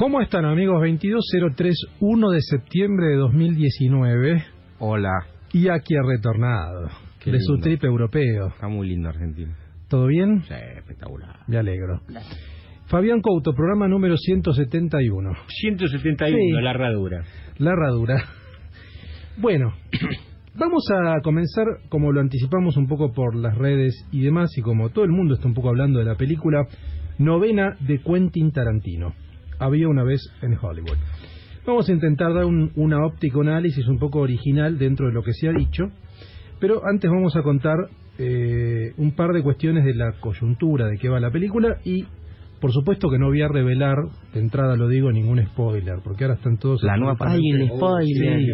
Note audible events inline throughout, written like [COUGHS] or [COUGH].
¿Cómo están amigos? 22031 de septiembre de 2019 Hola. y aquí ha retornado Qué de su trip europeo. Está muy lindo Argentina. ¿Todo bien? Sí, espectacular. Me alegro. Fabián Couto, programa número 171. 171, Sí. la herradura. La herradura. Bueno, [CLEARS THROAT] vamos a comenzar, como lo anticipamos un poco por las redes y demás, y como todo el mundo está un poco hablando de la película, novena de Quentin Tarantino. Había una vez en Hollywood. Vamos a intentar dar un, una óptica, un análisis un poco original dentro de lo que se ha dicho, pero antes vamos a contar eh, un par de cuestiones de la coyuntura de qué va la película y por supuesto que no voy a revelar, de entrada lo digo, ningún spoiler, porque ahora están todos... La nueva Ay, el spoiler. Sí,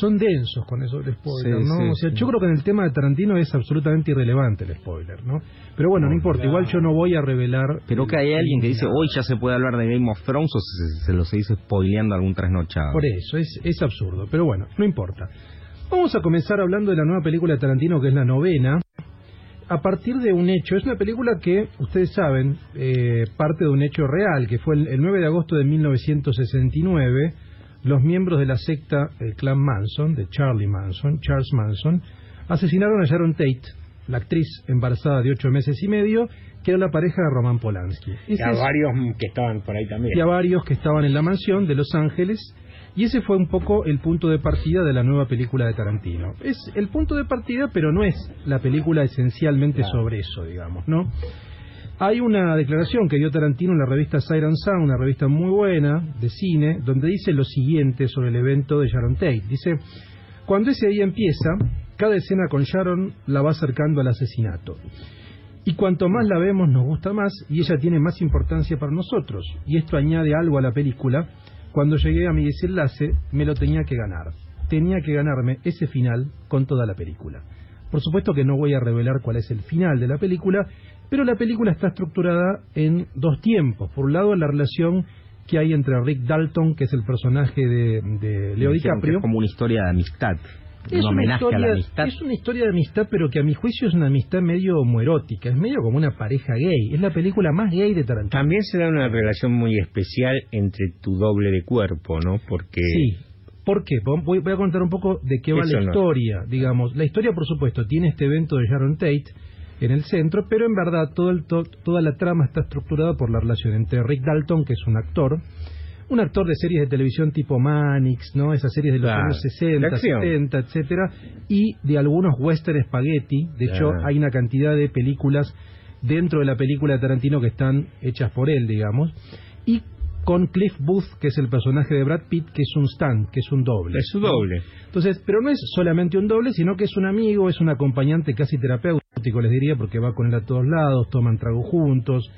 son densos con eso del spoiler, Sí, ¿no? sí, o sea, sí. yo creo que en el tema de Tarantino es absolutamente irrelevante el spoiler, ¿no? Pero bueno, no importa, igual yo no voy a revelar... Pero que hay alguien que dice, hoy ya se puede hablar de Game of Thrones o se, se lo se dice spoileando algún trasnochado. Por eso, es, es absurdo. Pero bueno, no importa. Vamos a comenzar hablando de la nueva película de Tarantino, que es la novena, a partir de un hecho. Es una película que, ustedes saben, eh, parte de un hecho real, que fue el, el 9 de agosto de 1969. Los miembros de la secta, el clan Manson, de Charlie Manson, Charles Manson, asesinaron a Sharon Tate, la actriz embarazada de ocho meses y medio, que era la pareja de Roman Polanski. Y a varios que estaban por ahí también. y a varios que estaban en la mansión de Los Ángeles. Y ese fue un poco el punto de partida de la nueva película de Tarantino. Es el punto de partida, pero no es la película esencialmente Claro. sobre eso, digamos, ¿no? Hay una declaración que dio Tarantino en la revista Siren Sound, una revista muy buena de cine, donde dice lo siguiente sobre el evento de Sharon Tate. Dice, cuando ese día empieza, cada escena con Sharon la va acercando al asesinato. Y cuanto más la vemos nos gusta más y ella tiene más importancia para nosotros. Y esto añade algo a la película. Cuando llegué a mi desenlace me lo tenía que ganar. Tenía que ganarme ese final con toda la película. Por supuesto que no voy a revelar cuál es el final de la película, pero la película está estructurada en dos tiempos. Por un lado, la relación que hay entre Rick Dalton, que es el personaje de, de Leo DiCaprio, Es como una historia de amistad. es un una, homenaje historia, a la amistad. es una historia de amistad, pero que a mi juicio es una amistad medio homoerótica, es medio como una pareja gay. Es la película más gay de Tarantino. También se da una relación muy especial entre tu doble de cuerpo, ¿no? Porque Sí. ¿Por qué? Voy, voy a contar un poco de qué va Eso la no. historia. Digamos, la historia, por supuesto, tiene este evento de Sharon Tate en el centro, pero en verdad todo el, to- toda la trama está estructurada por la relación entre Rick Dalton, que es un actor, un actor de series de televisión tipo Mannix, ¿no? Esas series de los Claro. años De 60, acción. 70, etcétera, y de algunos western spaghetti. De hecho, hay una cantidad de películas dentro de la película de Tarantino que están hechas por él, digamos. Y con Cliff Booth, que es el personaje de Brad Pitt, que es un stunt, que es un doble. es su ¿no? doble. Entonces, pero no es solamente un doble, sino que es un amigo, es un acompañante casi terapéutico, les diría, porque va con él a todos lados, toman trago juntos,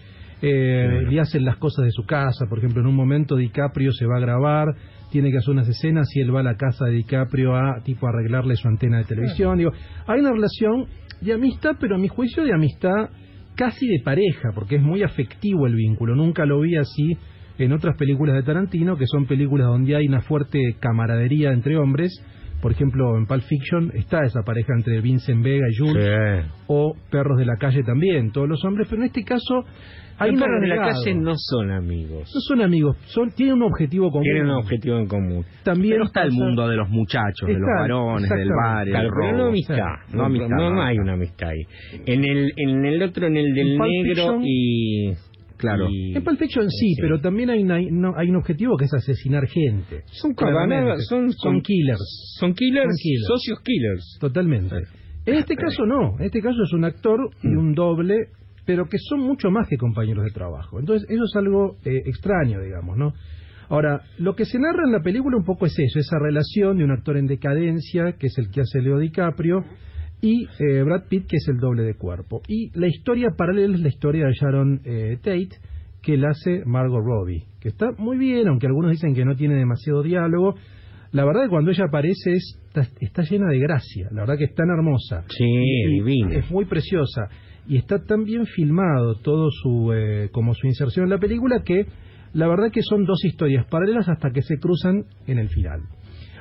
eh, le hacen las cosas de su casa. Por ejemplo, en un momento DiCaprio se va a grabar, tiene que hacer unas escenas y él va a la casa de DiCaprio a tipo arreglarle su antena de televisión. Digo, hay una relación de amistad, pero a mi juicio de amistad casi de pareja, porque es muy afectivo el vínculo. Nunca lo vi así en otras películas de Tarantino, que son películas donde hay una fuerte camaradería entre hombres. Por ejemplo, en Pulp Fiction está esa pareja entre Vincent Vega y Jules, Sí. o Perros de la Calle también, todos los hombres, pero en este caso hay Los perros de la calle no son amigos. No son amigos, son tienen un objetivo común. Tienen un objetivo en común. También Pero está el mundo de los muchachos, de los varones, del bar, Claro, pero no amistad. No No, amistad, no, no hay una amistad ahí. En el, en el otro, en el del En negro y... Claro. y- En Pulp Fiction sí, Sí. pero también hay, una- no, hay un objetivo que es asesinar gente. Son cabanadas, son, son killers. Son killers, Son killers. socios killers. Totalmente. En este caso no, en este caso es un actor y un doble, pero que son mucho más que compañeros de trabajo. Entonces eso es algo eh, extraño, digamos, ¿no? Ahora, lo que se narra en la película un poco es eso, esa relación de un actor en decadencia, que es el que hace Leo DiCaprio, y eh, Brad Pitt, que es el doble de cuerpo. Y la historia paralela es la historia de Sharon eh, Tate, que la hace Margot Robbie, que está muy bien, aunque algunos dicen que no tiene demasiado diálogo. la verdad que cuando ella aparece es- está, está llena de gracia, la verdad que es tan hermosa. Sí, Y- divina. Es muy preciosa y está tan bien filmado todo su eh, como su inserción en la película que la verdad que son dos historias paralelas hasta que se cruzan en el final.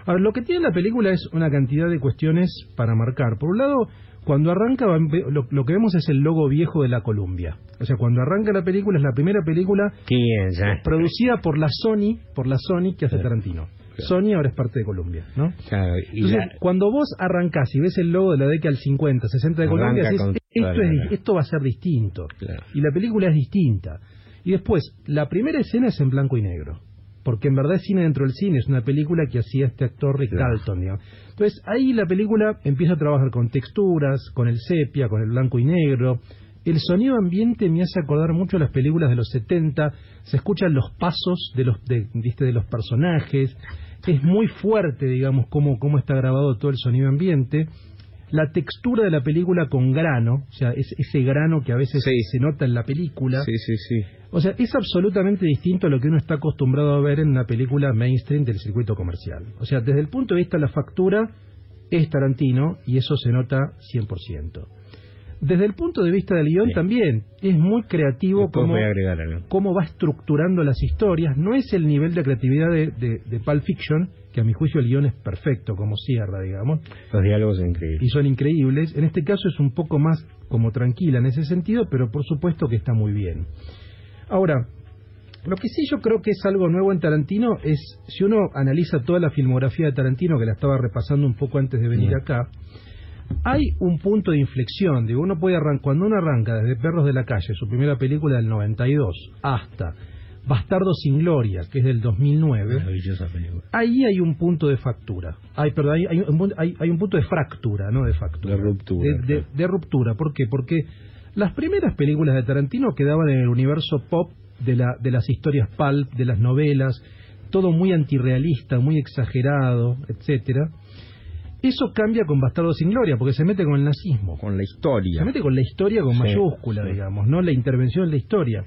Ahora, lo que tiene la película es una cantidad de cuestiones para marcar. Por un lado, cuando arranca, lo, lo que vemos es el logo viejo de la Columbia. O sea, cuando arranca la película, es la primera película producida por la Sony, por la Sony que hace Tarantino. Sony ahora es parte de Columbia, ¿no? Claro, y Entonces, la- cuando vos arrancás y ves el logo de la década del 50, 60 de Colombia, decís, esto, es- esto va a ser distinto. Claro. Y la película es distinta. Y después, la primera escena es en blanco y negro. Porque en verdad es cine dentro del cine, es una película que hacía este actor Rick Claro. Dalton. digamos. Entonces ahí la película empieza a trabajar con texturas, con el sepia, con el blanco y negro. El sonido ambiente me hace acordar mucho a las películas de los 70, se escuchan los pasos de los, de, ¿viste? de los personajes, es muy fuerte, digamos, cómo, cómo está grabado todo el sonido ambiente. La textura de la película con grano, o sea, es, ese grano que a veces Sí. se nota en la película. Sí, sí, sí. O sea, es absolutamente distinto a lo que uno está acostumbrado a ver en una película mainstream del circuito comercial. O sea, desde el punto de vista de la factura, es Tarantino y eso se nota 100%. Desde el punto de vista del guion también, es muy creativo cómo, agregar cómo va estructurando las historias. No es el nivel de creatividad de, de, de Pulp Fiction, que a mi juicio el guion es perfecto, como cierra, digamos, Los diálogos son increíbles. y son increíbles. En este caso es un poco más como tranquila en ese sentido, pero por supuesto que está muy bien. Ahora, lo que sí yo creo que es algo nuevo en Tarantino es, si uno analiza toda la filmografía de Tarantino, que la estaba repasando un poco antes de venir acá, hay un punto de inflexión. Digo, uno puede arran- cuando uno arranca desde Perros de la Calle, su primera película del 92, hasta Bastardo sin Gloria, que es del 2009, Maravillosa película. ahí hay un punto de factura. Hay, perdón, hay, hay un, punto- hay- hay un punto de fractura, no de factura. De ruptura, De, de- claro. de ruptura. ¿Por qué? Porque las primeras películas de Tarantino quedaban en el universo pop de, la, de las historias pulp, de las novelas, todo muy antirrealista, muy exagerado, etcétera. Eso cambia con Bastardo sin Gloria, porque se mete con el nazismo. Con la historia. Se mete con la historia con Sí, mayúscula, sí. digamos, ¿no? La intervención en la historia.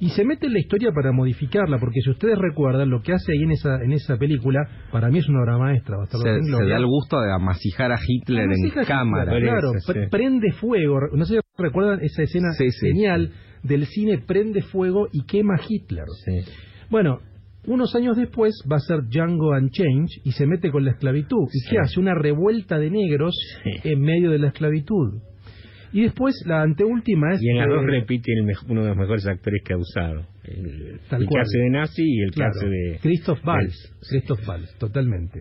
Y se mete en la historia para modificarla, porque si ustedes recuerdan, lo que hace ahí en esa, en esa película, para mí es una obra maestra, Bastardo Se, sin se Gloria. da el gusto de amasijar a Hitler Además, en cámara. Hitler, Claro, sí. prende fuego. No sé si recuerdan esa escena genial del cine, prende fuego y quema a Hitler. Sí. Bueno, unos años después va a ser Django Unchained y se mete con la esclavitud. ¿Y Sí. qué hace? Una revuelta de negros Sí. en medio de la esclavitud. Y después la anteúltima es... Y en las eh, dos repite el uno de los mejores actores que ha usado. El, Tal el que cual. hace de nazi y el que Claro, hace de... Christoph Waltz. del- Christoph Waltz, totalmente.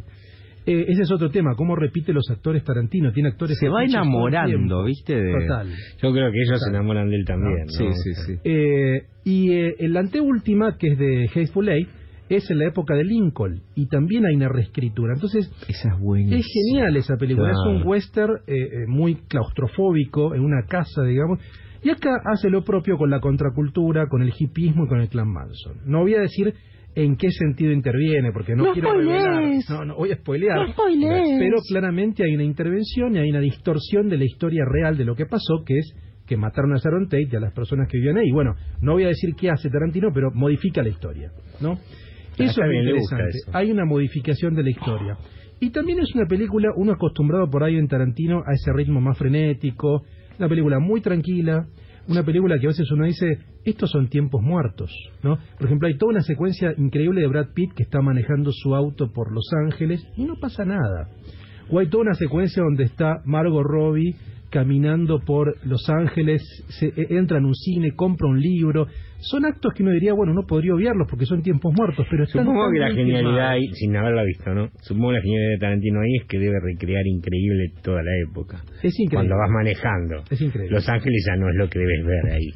Eh, ese es otro tema, cómo repite los actores Tarantino. Tiene actores Se va enamorando. ¿viste? De- Total. Yo creo que ellos Total. se enamoran de él también. Sí, ¿no? sí, sí. Eh, y eh, en la anteúltima, que es de Hateful Eight, es en la época de Lincoln. Y también hay una reescritura. Entonces, Esa es genial esa película. Claro. Es un western eh, eh, muy claustrofóbico, en una casa, digamos. Y acá hace lo propio con la contracultura, con el hipismo y con el clan Manson. No voy a decir en qué sentido interviene, porque no, No quiero spoilees. revelar. No, no voy a spoilear. No. Pero claramente hay una intervención y hay una distorsión de la historia real de lo que pasó, que es que mataron a Sharon Tate y a las personas que vivían ahí. Bueno, no voy a decir qué hace Tarantino, pero modifica la historia, ¿no? Eso es interesante. eso. Hay una modificación de la historia. Y también es una película, uno acostumbrado por ahí en Tarantino a ese ritmo más frenético, una película muy tranquila, una película que a veces uno dice, estos son tiempos muertos, ¿no? Por ejemplo, hay toda una secuencia increíble de Brad Pitt que está manejando su auto por Los Ángeles y no pasa nada. O hay toda una secuencia donde está Margot Robbie caminando por Los Ángeles, se, e- entra en un cine, compra un libro. Son actos que uno diría, bueno, no podría obviarlos porque son tiempos muertos, pero están Supongo tan que la genialidad ahí, sin haberla visto, ¿no? Supongo que la genialidad de Tarantino ahí es que debe recrear increíble toda la época. Es increíble. Cuando vas manejando. Es increíble. Los Ángeles ya no es lo que debes ver ahí.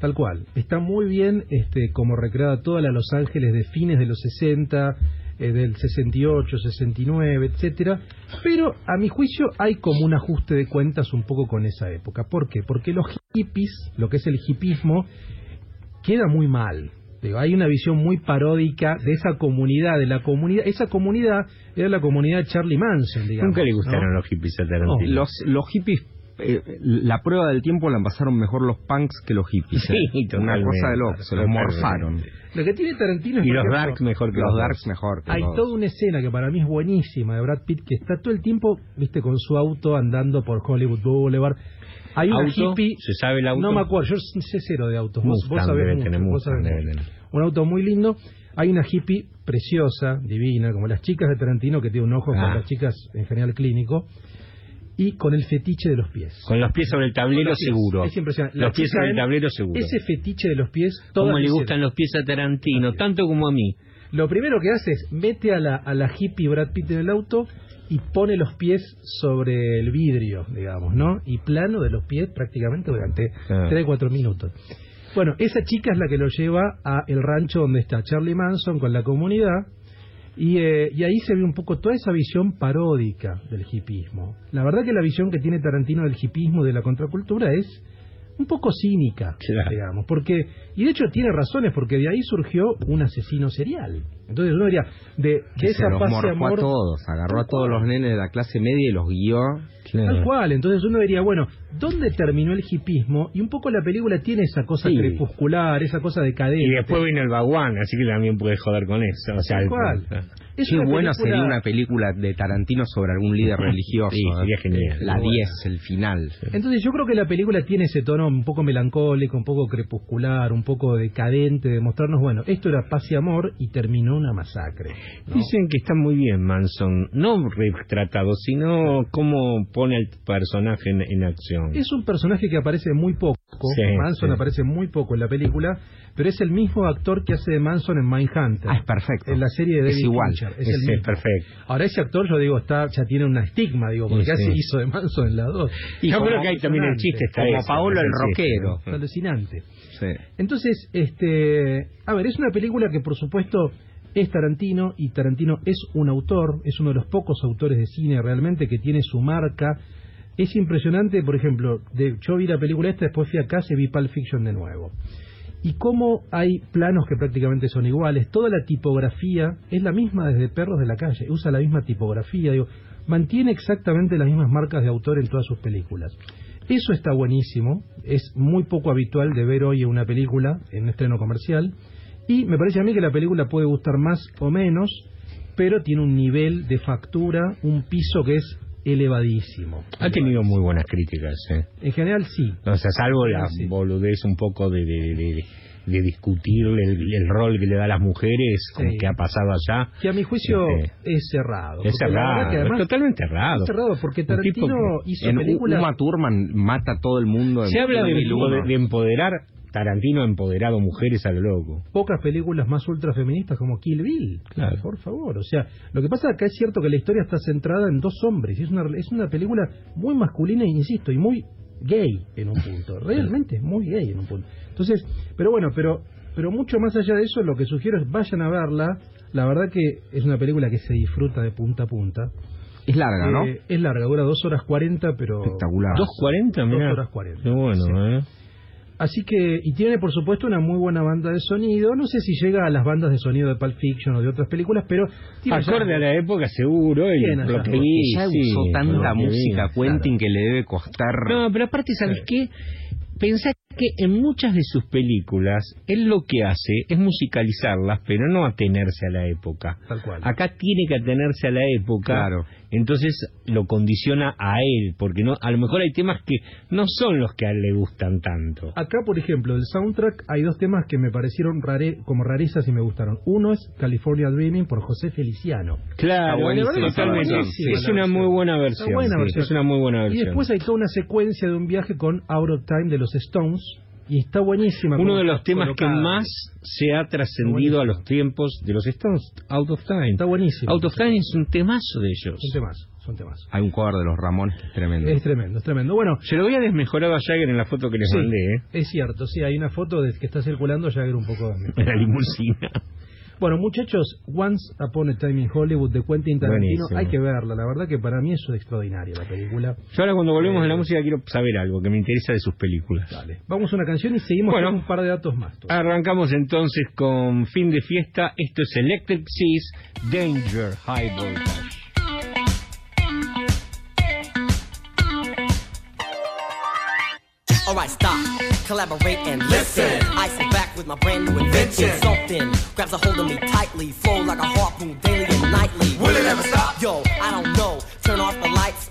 Tal cual. Está muy bien este, como recreada toda la Los Ángeles de fines de los 60, eh, del 68, 69, etcétera. Pero a mi juicio hay como un ajuste de cuentas un poco con esa época. ¿Por qué? Porque los hippies, lo que es el hipismo, queda muy mal. Digo, hay una visión muy paródica de esa comunidad, de la comunidad. Esa comunidad era la comunidad de Charlie Manson, digamos. Nunca le ¿no? gustaron los hippies a Tarantino. Los, los hippies eh, la prueba del tiempo la pasaron mejor los punks que los hippies. Sí, ¿eh? Una cosa de loco, se los morfaron. Lo que tiene Tarantino es Y los ejemplo, darks mejor que Los los darks mejor que Hay los- toda una escena que para mí es buenísima de Brad Pitt que está todo el tiempo, viste, con su auto andando por Hollywood Boulevard. Hay una ¿Auto? hippie. ¿Se sabe el auto? No me acuerdo, yo sé cero de autos. Vos, vos Mustang sabés debe mucho, tener, vos Mustang sabés mucho. Un auto muy lindo. Hay una hippie preciosa, divina, como las chicas de Tarantino que tiene un ojo Ah. con las chicas en general clínico. Y con el fetiche de los pies. Con los pies sobre el tablero Los seguro. Es impresionante. La Los pies sobre el tablero seguro. Ese fetiche de los pies, Como le gustan los pies a Tarantino, tanto como a mí. Lo primero que hace es mete a la, a la hippie Brad Pitt en el auto y pone los pies sobre el vidrio, digamos, ¿no? Y plano de los pies prácticamente durante Ah. 3-4 minutos. Bueno, esa chica es la que lo lleva a el rancho donde está Charlie Manson con la comunidad y, eh, y ahí se ve un poco toda esa visión paródica del hipismo. La verdad que la visión que tiene Tarantino del hipismo y de la contracultura es un poco cínica, Claro. digamos, porque y de hecho tiene razones porque de ahí surgió un asesino serial. Entonces uno diría de, de que se esa los paz morfó de amor a todos, agarró a todos los nenes de la clase media y los guió. Tal cual, entonces uno diría, bueno, ¿dónde terminó el hipismo? Y un poco la película tiene esa cosa Sí. crepuscular, esa cosa decadente. Y después vino el Baguán, así que también puede joder con eso. O sea, Tal el- cual. Es Qué bueno película- sería una película de Tarantino sobre algún líder [LAUGHS] religioso. Sí, sería ¿eh? genial. La Bueno. 10, el final. Entonces yo creo que la película tiene ese tono un poco melancólico, un poco crepuscular, un poco decadente, de mostrarnos, bueno, esto era paz y amor y terminó una masacre. ¿no? Dicen que está muy bien Manson, no retratado, sino cómo pone al personaje en, en acción. Es un personaje que aparece muy poco, Sí, Manson sí. aparece muy poco en la película, pero es el mismo actor que hace de Manson en Mindhunter. Ah, es perfecto. En la serie de Es David igual. Fincher, es Ese el es mismo. perfecto. Ahora ese actor, yo digo, está ya tiene una estigma, digo, porque Sí, ya sí. se hizo de Manson en la 2. Y yo creo que ahí también el chiste está Como ese, Paolo el rockero. Es alucinante. Sí. Entonces, este, a ver, es una película que por supuesto es Tarantino y Tarantino es un autor, es uno de los pocos autores de cine realmente que tiene su marca. Es impresionante, por ejemplo, de, yo vi la película esta, después fui a casa y vi Pulp Fiction de nuevo. Y cómo hay planos que prácticamente son iguales, toda la tipografía es la misma desde Perros de la Calle, usa la misma tipografía, digo, mantiene exactamente las mismas marcas de autor en todas sus películas. Eso está buenísimo, es muy poco habitual de ver hoy en una película, en estreno comercial, y me parece a mí que la película puede gustar más o menos, pero tiene un nivel de factura, un piso que es elevadísimo. Ha tenido muy buenas críticas, ¿eh? En general sí. O sea, salvo la Sí. boludez un poco de, de, de, de discutir el, el rol que le da a las mujeres, como Sí. que ha pasado allá. Que a mi juicio Sí. es cerrado. Es cerrado, que además- es totalmente cerrado. Es cerrado porque tipo Tarantino que- hizo En películas... Uma Thurman mata a todo el mundo. en Se habla de, 2001. de empoderar, Tarantino ha empoderado mujeres a lo loco. pocas películas más ultrafeministas como Kill Bill. Claro. Por favor, o sea, lo que pasa acá es cierto que la historia está centrada en dos hombres, y es una es una película muy masculina, insisto, y muy gay en un punto, [LAUGHS] realmente es muy gay en un punto. Entonces, pero bueno, pero pero mucho más allá de eso, lo que sugiero es vayan a verla. La verdad que es una película que se disfruta de punta a punta. Es larga, ¿no? Eh, es larga, dura dos horas cuarenta, pero... Espectacular. ¿2.40? Dos Mirá. horas cuarenta. Qué bueno, Sí. ¿eh? Así que, y tiene por supuesto una muy buena banda de sonido. No sé si llega a las bandas de sonido de Pulp Fiction o de otras películas, pero tiene ya- Acorde a la época, seguro. Y lo que vi, ya sí, usó tanta que vi. música Quentin que le debe costar. No, pero aparte, ¿sabes qué? Pensá que en muchas de sus películas, él lo que hace es musicalizarlas, pero no atenerse a la época. Tal cual. Acá tiene que atenerse a la época, Claro. entonces lo condiciona a él, porque no, a lo mejor hay temas que no son los que a él le gustan tanto. Acá, por ejemplo, del soundtrack hay dos temas que me parecieron rare, como rarezas y me gustaron. Uno es California Dreaming por José Feliciano. Claro, buenísima es, una muy buena Está versión. buena sí, versión. Es una muy buena Y versión. después hay toda una secuencia de un viaje con Out of Time de los Stones. Y está buenísima. Uno de los temas que más se ha trascendido a los tiempos de los Stones, Out of Time. Está buenísimo. Out of Time es un temazo de ellos. Son temas, son temas. Hay un cover de los Ramones que es tremendo. Es tremendo, es tremendo. Bueno, Se lo había desmejorado a Jagger en la foto que les sí, mandé, ¿eh? es cierto, sí, hay una foto de que está circulando era un poco... [LAUGHS] En la limusina. Bueno, muchachos, Once Upon a Time in Hollywood de Quentin Tarantino, Buenísimo. hay que verla. La verdad que para mí eso es extraordinaria la película. Yo ahora cuando volvemos Eh, a la música quiero saber algo que me interesa de sus películas. Dale. Vamos a una canción y seguimos Bueno. con un par de datos más. Arrancamos entonces con fin de fiesta. Esto es Electric Seas Danger High Voltage. Collaborate and listen. I sit back with my brand new invention. Something grabs a hold of me tightly, flow like a harpoon daily and nightly. Will it ever stop? Yo, I don't know. Turn off the lights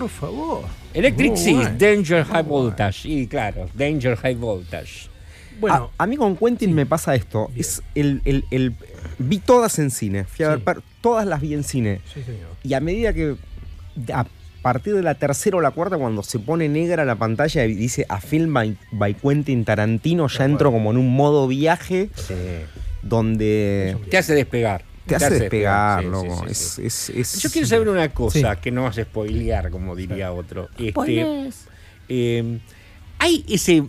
Por favor! Electric bueno. Danger High Voltage. Y claro, Danger High Voltage. Bueno, a, a mí con Quentin me pasa esto. Es el, el- el- vi todas en cine. Fui a Sí. todas las vi en cine. sí, señor. Y a medida que. A partir de la tercera o la cuarta, cuando se pone negra la pantalla y dice a film by, by Quentin Tarantino, ya entro como en un modo viaje donde Te hace despegar. Te hace despegar, loco. sí, Es- sí. es- es- Yo quiero saber una cosa Sí. que no vas a spoilear, como diría otro. Este, Spoilers. eh, hay ese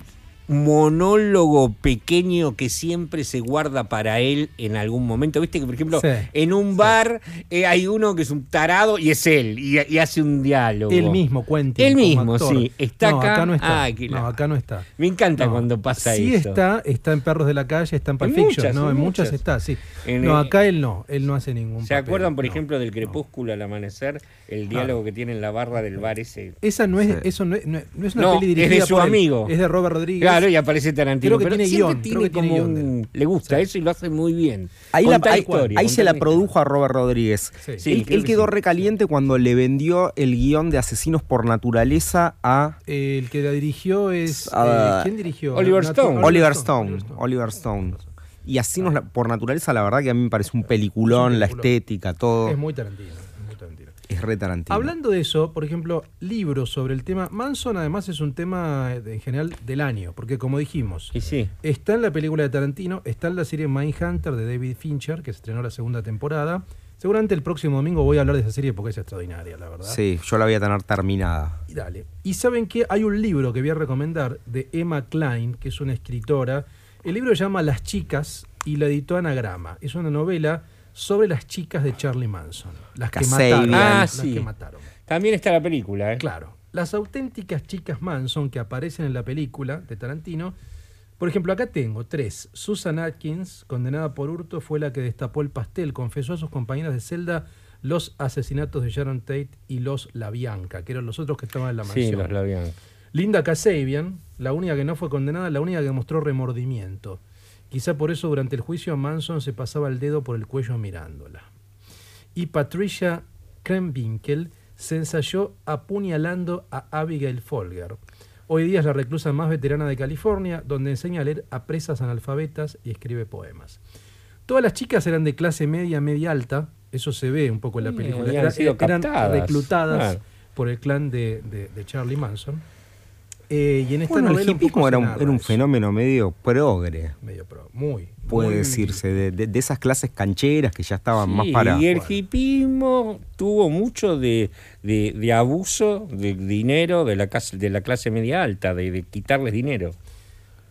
monólogo pequeño que siempre se guarda para él en algún momento. Viste que, por ejemplo, Sí, en un bar eh, hay uno que es un tarado y es él, y, y hace un diálogo. El mismo Quentin. Él mismo, actor. sí. Está no, acá. no está. No, acá no está. Me encanta No, cuando pasa sí eso. está, está en Perros de la Calle, está en Pulp En Fiction, muchas, ¿no? en muchas muchas. está, sí. En no, acá él no, él no hace ningún ¿Se papel, acuerdan, por no, ejemplo, del no. crepúsculo al amanecer? El diálogo que tiene en la barra del bar ese. Esa no es, Sí. eso no es, no es- una No, peli es de dirigida su por él, amigo. Es de Robert Rodríguez. Claro, y aparece Tarantino. Creo que pero tiene siempre guion, tiene creo que tiene como guion de un-. Le gusta Sí. eso y lo hace muy bien. Ahí, la- ahí- historia, ahí se la produjo a Robert Rodríguez. Sí. Sí, él él que quedó sí. recaliente cuando le vendió el guion de Asesinos por Naturaleza a El que la dirigió es. Eh, ¿Quién dirigió? Oliver Stone. Oliver Stone. Oliver Stone. Y Asesinos la- por Naturaleza, la verdad que a mí me parece un peliculón, un la peliculón. estética, todo. Es, muy Tarantino. Es re Tarantino. Hablando de eso, por ejemplo, libros sobre el tema. Manson, además, es un tema eh, en general del año, porque como dijimos, Y sí. está en la película de Tarantino, está en la serie Mindhunter de David Fincher, que se estrenó la segunda temporada. Seguramente el próximo domingo voy a hablar de esa serie porque es extraordinaria, la verdad. Sí, yo la voy a tener terminada. Y dale. Y saben que hay un libro que voy a recomendar de Emma Klein, que es una escritora. El libro se llama Las chicas y la editó Anagrama. Es una novela sobre las chicas de Charlie Manson. Las que mataron. Ah, las sí. que mataron. También está la película, ¿eh? Claro. Las auténticas chicas Manson que aparecen en la película de Tarantino. Por ejemplo, acá tengo tres. Susan Atkins, condenada por hurto, fue la que destapó el pastel. Confesó a sus compañeras de celda los asesinatos de Sharon Tate y los La Bianca, que eran los otros que estaban en la mansión. Sí, los labian. Linda Kasabian, la única que no fue condenada, la única que mostró remordimiento. Quizá por eso durante el juicio Manson se pasaba el dedo por el cuello mirándola. Y Patricia Kremwinkel se ensayó apuñalando a Abigail Folger. Hoy día es la reclusa más veterana de California, donde enseña a leer a presas analfabetas y escribe poemas. Todas las chicas eran de clase media, media alta, eso se ve un poco en la película. Era- sido eran captadas, reclutadas claro. por el clan de, de- de Charlie Manson. Eh, y en esta Bueno, el novela hipismo era un, era un fenómeno medio progre, medio pro, muy puede muy- decirse, de, de- de esas clases cancheras que ya estaban Sí, más para... y el Bueno. hipismo tuvo mucho de, de- de abuso de dinero de la, clase, de la clase media alta, de, de quitarles dinero.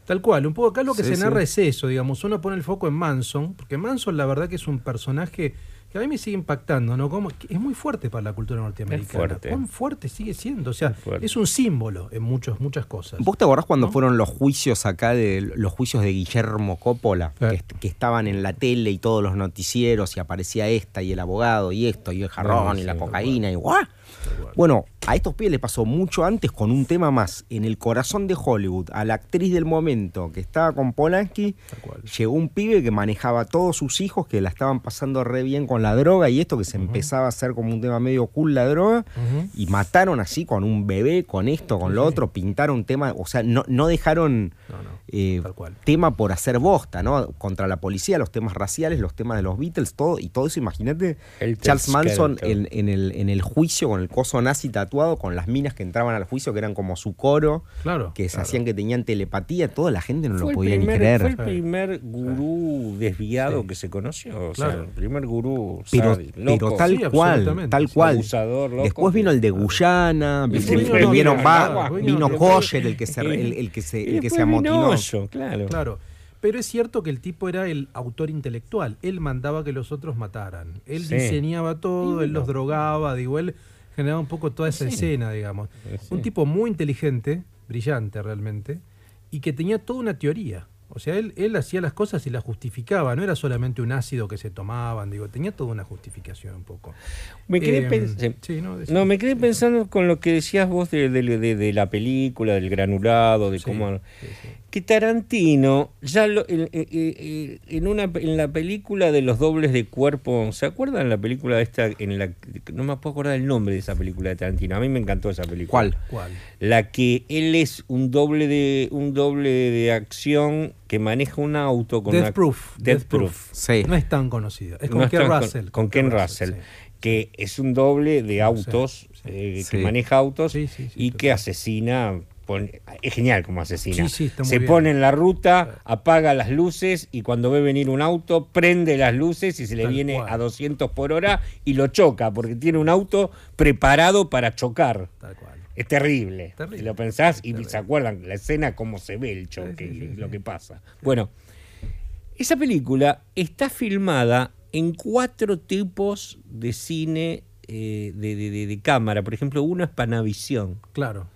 Tal cual, un poco acá lo que Sí, se sí. narra es eso, digamos, uno pone el foco en Manson, porque Manson la verdad que es un personaje que a mí me sigue impactando, ¿no? Como es muy fuerte para la cultura norteamericana. Es fuerte. ¿Cuán fuerte sigue siendo? O sea, Es un símbolo en muchos, muchas cosas. ¿Vos te acordás cuando ¿No? fueron los juicios acá, de los juicios de Guillermo Coppola? Que, est- que estaban en la tele y todos los noticieros y aparecía esta y el abogado y esto y el jarrón y la cocaína y ¡guau! Bueno, a estos pibes les pasó mucho antes con un tema más. En el corazón de Hollywood, a la actriz del momento que estaba con Polanski, llegó un pibe que manejaba a todos sus hijos que la estaban pasando re bien con la droga y esto que se empezaba a hacer como un tema medio cool la droga y mataron así con un bebé, con esto, con lo otro, pintaron tema, o sea, no, no dejaron No, no, eh, tema por hacer bosta, ¿no? Contra la policía, los temas raciales, los temas de los Beatles, todo, y todo eso, imagínate, Charles Manson en, en el, en el juicio con el coso nazi tatuado, con las minas que entraban al juicio, que eran como su coro, Claro. que se claro. hacían que tenían telepatía, toda la gente no Fue lo podía ni creer. Fue el primer gurú desviado Sí. que se conoció. O Claro. sea, el primer gurú Pero, pero tal Sí, cual, tal cual. Abusador, loco. Después vino el de Guyana, vino- vino- el que se, [LAUGHS] el, el que se, el que se amotinó. Claro. Claro. Pero es cierto que el tipo era el autor intelectual. Él mandaba que los otros mataran. Él Sí. diseñaba todo, él los drogaba, digo, él generaba un poco toda esa escena, digamos. Sí. Un tipo muy inteligente, brillante realmente, y que tenía toda una teoría. O sea, él, él hacía las cosas y las justificaba, no era solamente un ácido que se tomaban, digo, tenía toda una justificación un poco. Me quedé Eh, pens- sí, no, me quedé pensando con lo que decías vos de, de- de- de la película, del granulado, de cómo... Que Tarantino, ya lo- en, eh, eh, en una, en la película de los dobles de cuerpo, ¿se acuerdan la película esta? En la, no me puedo acordar el nombre de esa película de Tarantino, a mí me encantó esa película. ¿Cuál? ¿Cuál? La que él es un doble de un doble de acción que maneja un auto con Death una- Proof. Death Proof. Sí. No es tan conocida. Es con Ken con- Russell. Con, Ken Russell, sí. que es un doble de autos, sí. eh, Sí. que maneja autos Sí, sí, sí, y que asesina. Pone- es genial como asesina. Sí, sí, está muy Se bien. pone en la ruta, apaga las luces y cuando ve venir un auto, prende las luces y se le Tal viene cual. a 200 por hora y lo choca porque tiene un auto preparado para chocar. Tal cual. Es terrible. Terrible. Si lo pensás y Terrible. se acuerdan la escena, cómo se ve el choque Sí, y lo que pasa. Bueno, esa película está filmada en cuatro tipos de cine eh, de, de- de- de cámara. Por ejemplo, uno es Panavision. Claro.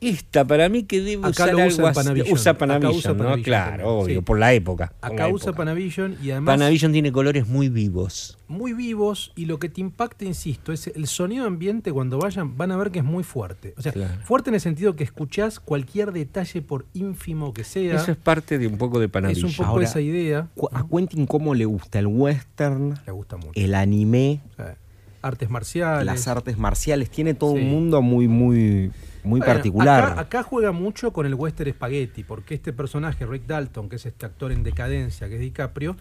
Esta para mí que debe Acá usar lo usa algo Panavision. Usa Acá Panavision, usa ¿no? Panavision claro, también, obvio, sí. por la época. la Acá usa época. Panavision y además Panavision tiene colores muy vivos. muy vivos y lo que te impacta, insisto, es el sonido ambiente cuando vayan, van a ver que es muy fuerte. O sea, Claro. fuerte en el sentido que escuchás cualquier detalle por ínfimo que sea. Eso es parte de un poco de es Panavision. un poco Ahora, esa idea. Cu- A Quentin cómo le gusta el western, Le gusta mucho. el anime, O sea, artes marciales. las artes marciales, tiene todo Sí. un mundo muy, muy, muy Bueno, particular. Acá, acá juega mucho con el western spaghetti, porque este personaje, Rick Dalton, que es este actor en decadencia, que es DiCaprio,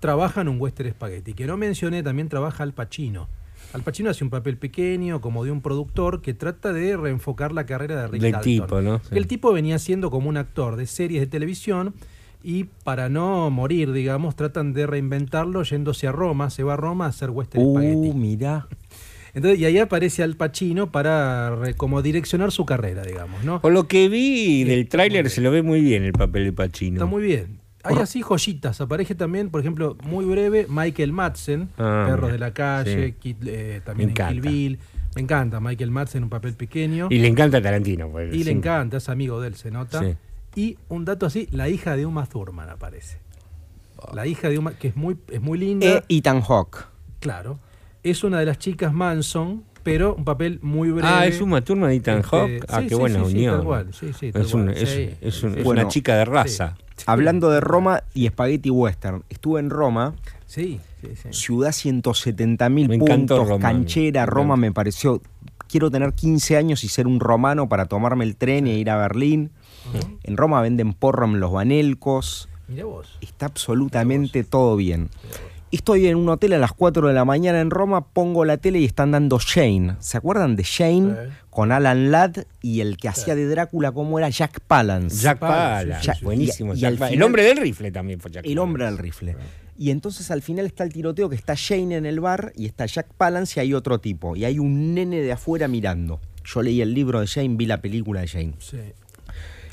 trabaja en un western spaghetti. Que no mencioné, también trabaja Al Pacino. Al Pacino hace un papel pequeño, como de un productor, que trata de reenfocar la carrera de Rick Del Dalton. tipo, ¿no? Sí. El tipo venía siendo como un actor de series de televisión y para no morir, digamos, tratan de reinventarlo yéndose a Roma, se va a Roma a hacer western Uh, spaghetti. mirá. Entonces, y ahí aparece Al Pacino para re- como direccionar su carrera, digamos, ¿no? Por lo que vi del muy tráiler se lo ve muy bien el papel de Pacino. Está muy bien. Hay así joyitas. Aparece también, por ejemplo, muy breve, Michael Madsen, Ah, Perros de la Calle, Sí. Eh, también en Kill. Bill. Me encanta Michael Madsen, un papel pequeño. Y le encanta a Tarantino. pues, Y le encanta, es amigo de él, se nota. Sí. Y un dato así, la hija de Uma Thurman aparece. La hija de Uma, que es muy, es muy linda, Eh, Ethan Hawke. claro. Es una de las chicas Manson, pero un papel muy breve. Ah, es una turma de Ethan Este, Hawke. Ah, sí, qué sí, buena sí, sí, unión. tal cual, sí, sí, tal es un- cual, es- sí. es un- Sí, es Bueno, una chica de raza. Hablando de Roma y Spaghetti Western. Estuve en Roma, Sí, sí, sí. ciudad 170 mil puntos, Roma, canchera. me Roma me pareció. Quiero tener 15 años y ser un romano para tomarme el tren e ir a Berlín. En Roma venden porro en los banelcos. Mira vos. Está absolutamente todo bien. Estoy en un hotel a las 4 de la mañana en Roma, pongo la tele y están dando Shane. ¿Se acuerdan de Shane? Sí. Con Alan Ladd y el que hacía de Drácula, ¿cómo era? Jack Palance. Jack Palance, Palance. sí, sí, sí. Buenísimo. Y- Jack final- el hombre del rifle también fue Jack El hombre del rifle. Y entonces al final está el tiroteo que está Shane en el bar y está Jack Palance y hay otro tipo. Y hay un nene de afuera mirando. Yo leí el libro de Shane, vi la película de Shane. Sí.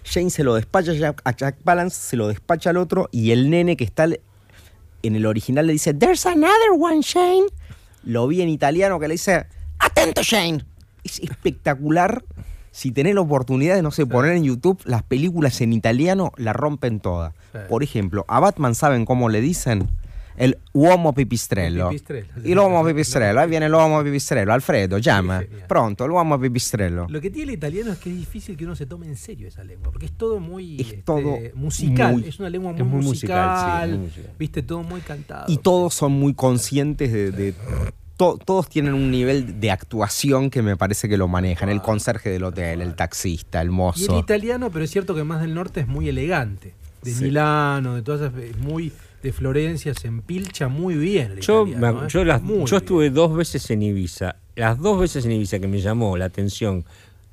Shane se lo despacha a Jack, a Jack Palance, se lo despacha al otro y el nene que está en el original le dice, There's another one, Shane. Lo vi en italiano que le dice, Atento, Shane. Es espectacular. Si tenés la oportunidad de, no sé, poner en YouTube las películas en italiano, la rompen todas. Sí. Por ejemplo, a Batman, ¿saben cómo le dicen? El uomo pipistrello. El pipistrello. L'uomo pipistrello. Ahí viene l'uomo pipistrello. Alfredo, llama. Sí. Pronto, l'uomo pipistrello. Lo que tiene el italiano es que es difícil que uno se tome en serio esa lengua, porque es todo muy Es este, todo musical, muy- es una lengua muy, musical, musical, sí, muy musical. viste, todo muy cantado. Y todos son muy conscientes de... de- to- todos tienen un nivel de actuación que me parece que lo manejan. El conserje del hotel, el taxista, el Y el mozo. italiano, pero es cierto que más del norte es muy elegante. De Milano, de todas esas, es muy de Florencia, se empilcha muy bien el Yo, italiano, me- ¿eh? yo, las- yo bien. estuve dos veces en Ibiza. Las dos veces en Ibiza que me llamó la atención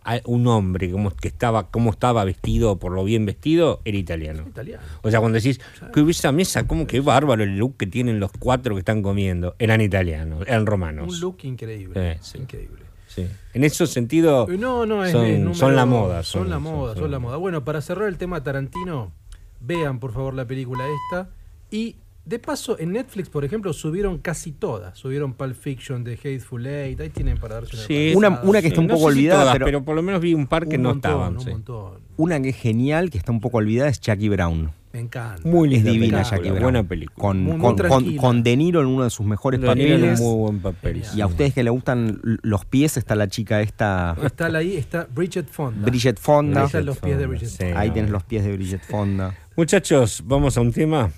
a un hombre como que estaba, cómo estaba vestido, por lo bien vestido, era italiano. italiano. O sea, cuando decís, que esa mesa, cómo que bárbaro el look que tienen los cuatro que están comiendo, eran italianos, eran romanos. Un look increíble. Eh, sí. Increíble. Sí. En ese sentido, Eh, No, no, es son, es número- son la moda. Son, la moda, son, la moda. Bueno, para cerrar el tema Tarantino, vean por favor la película esta. Y de paso, en Netflix, por ejemplo, subieron casi todas. Subieron Pulp Fiction de Hateful Eight. Ahí tienen para darse una Sí, Una- que está un no poco si olvidada, todas, pero- pero... por lo menos vi un par que Un no montón, estaban. Un sí. montón. Una que es genial, que está un poco olvidada, es Jackie Brown. Me encanta. Muy Es linda divina película, Jackie Brown. buena película. Con, Muy- muy con, con- con De Niro en uno de sus mejores De papeles. muy buen papel. Genial. Y a ustedes que le gustan los pies, está la chica esta, Está ahí, está Bridget Fonda. Bridget Fonda. Ahí están los pies de Bridget Sí. Fonda. Ahí tenés los pies de Bridget Fonda. Muchachos, vamos a un tema.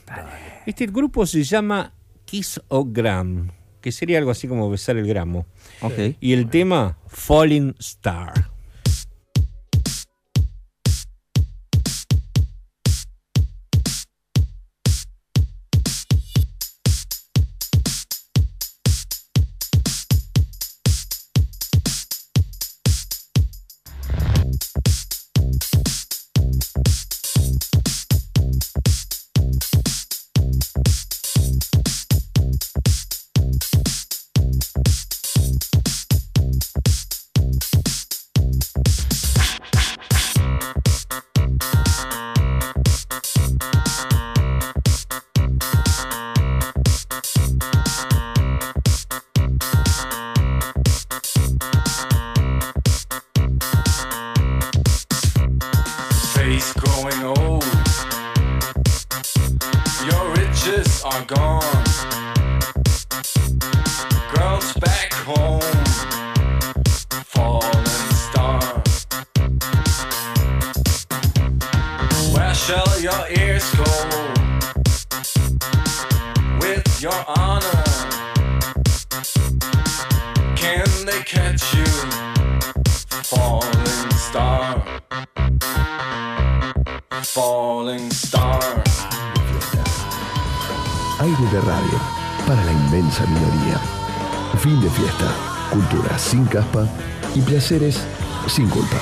Este grupo se llama Kiss o Gram, que sería algo así como besar el gramo. Ok. Y el tema Falling Star. Y placeres sin culpa.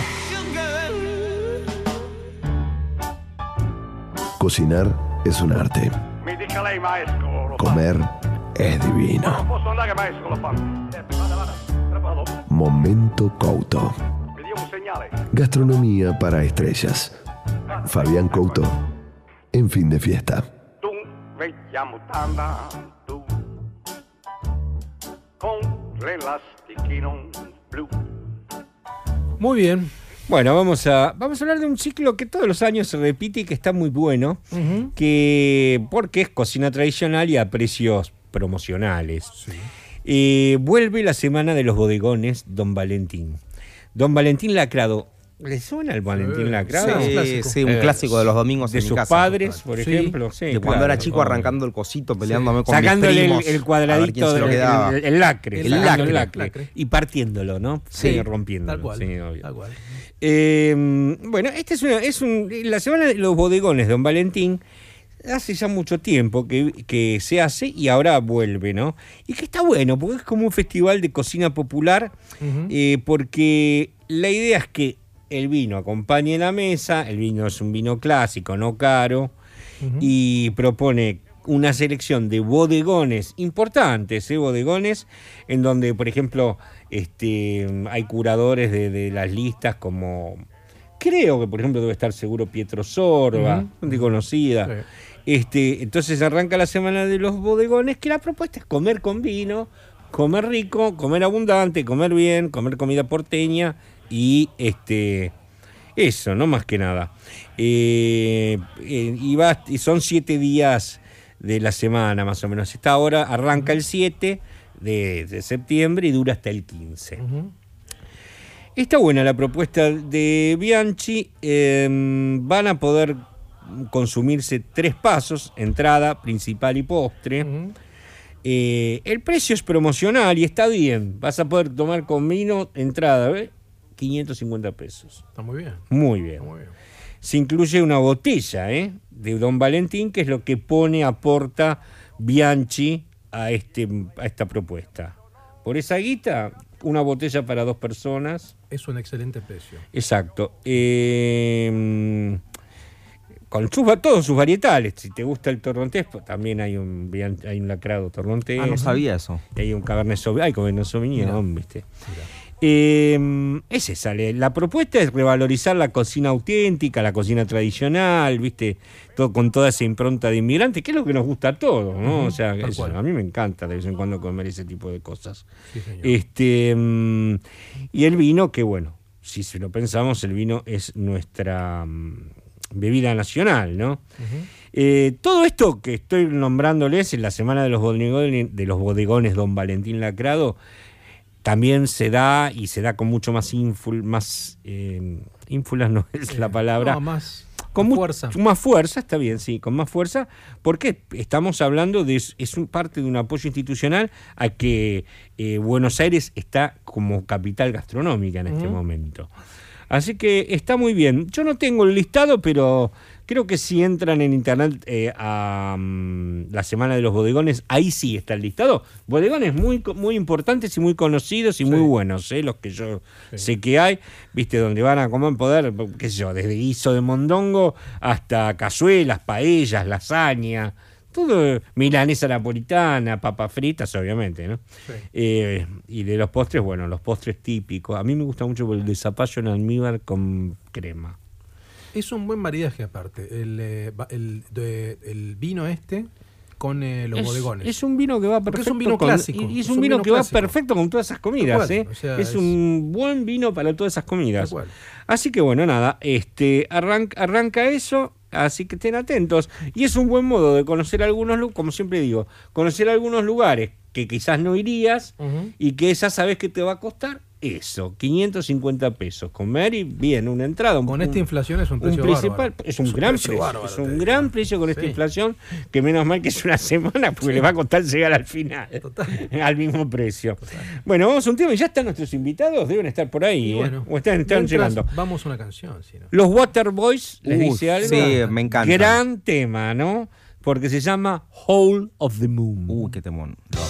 Cocinar es un arte. Comer es divino. Eh. Momento Couto. Segnale. Gastronomía para estrellas. Fabián Couto. En fin de fiesta. Con l'elastichino Muy bien. Bueno, vamos a, vamos a hablar de un ciclo que todos los años se repite y que está muy bueno, que porque es cocina tradicional y a precios promocionales. Eh, vuelve la semana de los bodegones Don Valentín. Don Valentín Lacrado. ¿Le suena el Valentín Lacrado? Sí, sí, un Eh, clásico de los domingos De en mi sus casa. padres, por Sí. ejemplo. Sí, De cuando claro. era chico arrancando el cosito, peleándome con mis Sacándole el, primos. el quién cuadradito, del- el, el lacre, El el lacre, y partiéndolo, ¿no? Sí, rompiéndolo. Tal cual. sí, obvio. Tal cual. Eh, bueno, esta es, una, es un, la semana de los bodegones de Don Valentín hace ya mucho tiempo que, que se hace y ahora vuelve, ¿no? Y que está bueno, porque es como un festival de cocina popular, eh, porque la idea es que el vino acompañe la mesa, el vino es un vino clásico, no caro, y propone una selección de bodegones importantes, ¿eh? bodegones en donde, por ejemplo, este, hay curadores de, de las listas como, creo que por ejemplo debe estar seguro Pietro Sorba, conocida. Sí. Este, entonces arranca la semana de los bodegones, que la propuesta es comer con vino, comer rico, comer abundante, comer bien, comer comida porteña y este eso, no más que nada. Eh, eh, y, va- y son siete días de la semana más o menos. Esta hora arranca el 7 de, de septiembre y dura hasta el 15. Ujú. Está buena la propuesta de Bianchi. eh, van a poder consumirse tres pasos, entrada, principal y postre. Eh, el precio es promocional y está bien. Vas a poder tomar con vino, entrada, ¿ves? 550 pesos. Está muy bien. Muy bien. Está muy bien. Se incluye una botella ¿eh? de Don Valentín, que es lo que pone, aporta Bianchi a, este, a esta propuesta. Por esa guita, una botella para dos personas. Es un excelente precio. Exacto. Eh, con sus, todos sus varietales. Si te gusta el torrontés, pues, también hay un, hay un lacrado torrontés. Ah, no sabía eso. Y hay un Cabernet Sauvignon. Hay Cabernet Sauvignon, ¿viste? Eh, es esa, la propuesta es revalorizar la cocina auténtica, la cocina tradicional, ¿viste? Todo, con toda esa impronta de inmigrante, que es lo que nos gusta a todos, ¿no? O sea, eso, a mí me encanta de vez en cuando comer ese tipo de cosas. Sí. Este, mm, y el vino, que bueno, si se lo pensamos, el vino es nuestra mm, bebida nacional, ¿no? Eh, todo esto que estoy nombrándoles en la semana de los bodegones, de los bodegones Don Valentín Lacrado, también se da y se da con mucho más ínful, más eh, ínfulas no es la palabra, No, más con mu- fuerza. Más fuerza, está bien, sí, con más fuerza, porque estamos hablando de, es un parte de un apoyo institucional a que eh, Buenos Aires está como capital gastronómica en este momento. Así que está muy bien. Yo no tengo el listado, pero creo que si entran en internet eh, a mm, la semana de los bodegones, ahí sí está el listado. Bodegones muy, muy importantes y muy conocidos y muy buenos, ¿eh? los que yo sé que hay, viste, donde van a comer poder, qué sé yo, desde guiso de mondongo hasta cazuelas, paellas, lasaña. Todo milanesa napolitana, papas fritas, obviamente, ¿no? Eh, y de los postres, bueno, los postres típicos. A mí me gusta mucho el de zapallo en almíbar con crema. Es un buen maridaje aparte. El, eh, el, de- el vino este con eh, los es, bodegones. es un vino que va Porque perfecto. es un vino con- clásico, y- y es, es un vino, vino que va perfecto con todas esas comidas. ¿eh? cual, o sea, es, es- un buen vino para todas esas comidas. Así que bueno, nada, este arranca, arranca eso. Así que estén atentos. Y es un buen modo de conocer algunos lugares, como siempre digo, conocer algunos lugares que quizás no irías y que ya sabes que te va a costar eso, 550 pesos. Comer y bien, una entrada. un- Con esta inflación es un un precio principal, bárbaro. es un Es un gran precio precio, bárbaro, es un gran precio con esta Sí. inflación, que menos mal que es una [LAUGHS] semana, porque le va a costar llegar al final, [LAUGHS] al mismo precio. Bueno, vamos a un tema y ya están nuestros invitados, deben estar por ahí, ¿eh? o están, están llegando. Vamos a una canción, si no. Los Waterboys, ¿les Uy, dice algo? sí, me encanta. Gran tema, ¿no? Porque se llama Hole of the Moon. Uy, qué temón. Lo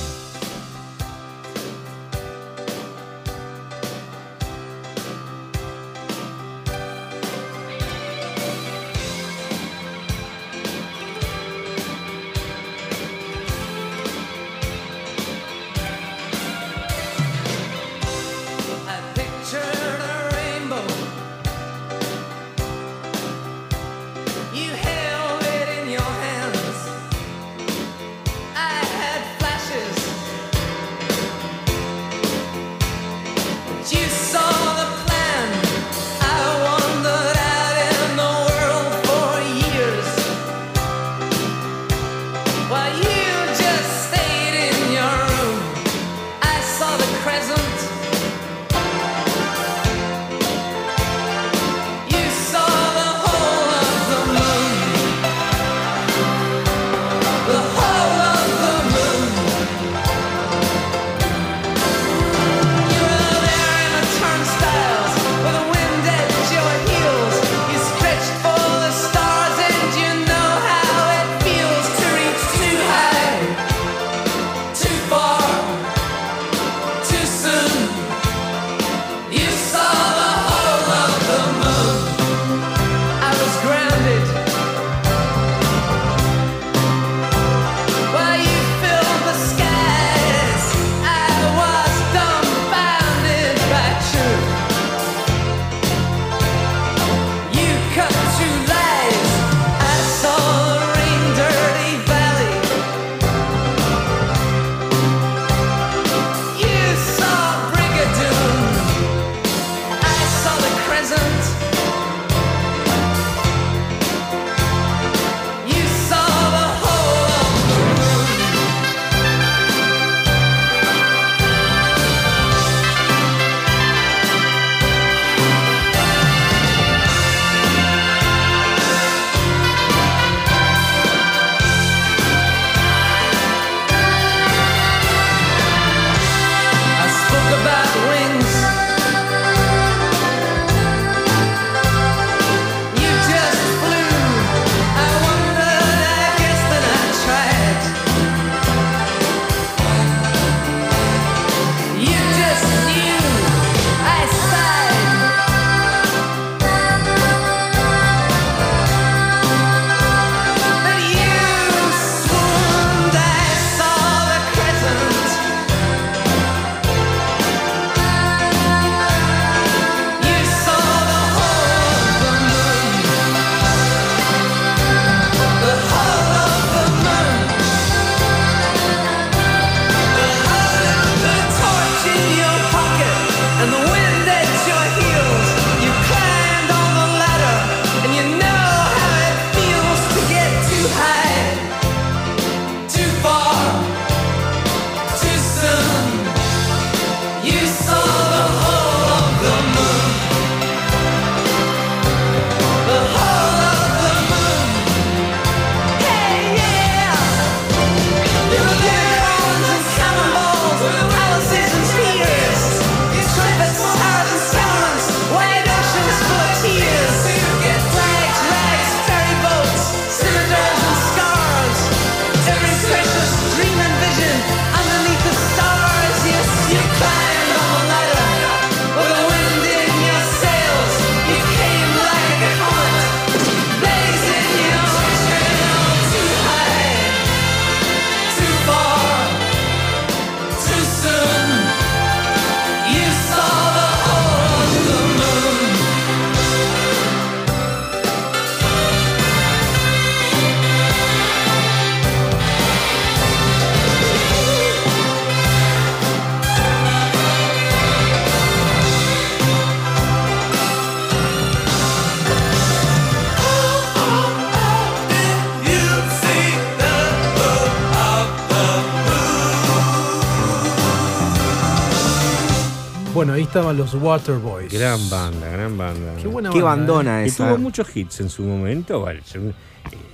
estaban los Waterboys. Gran banda, gran banda. Qué buena Qué banda, bandona Que esa. tuvo muchos hits en su momento. yo-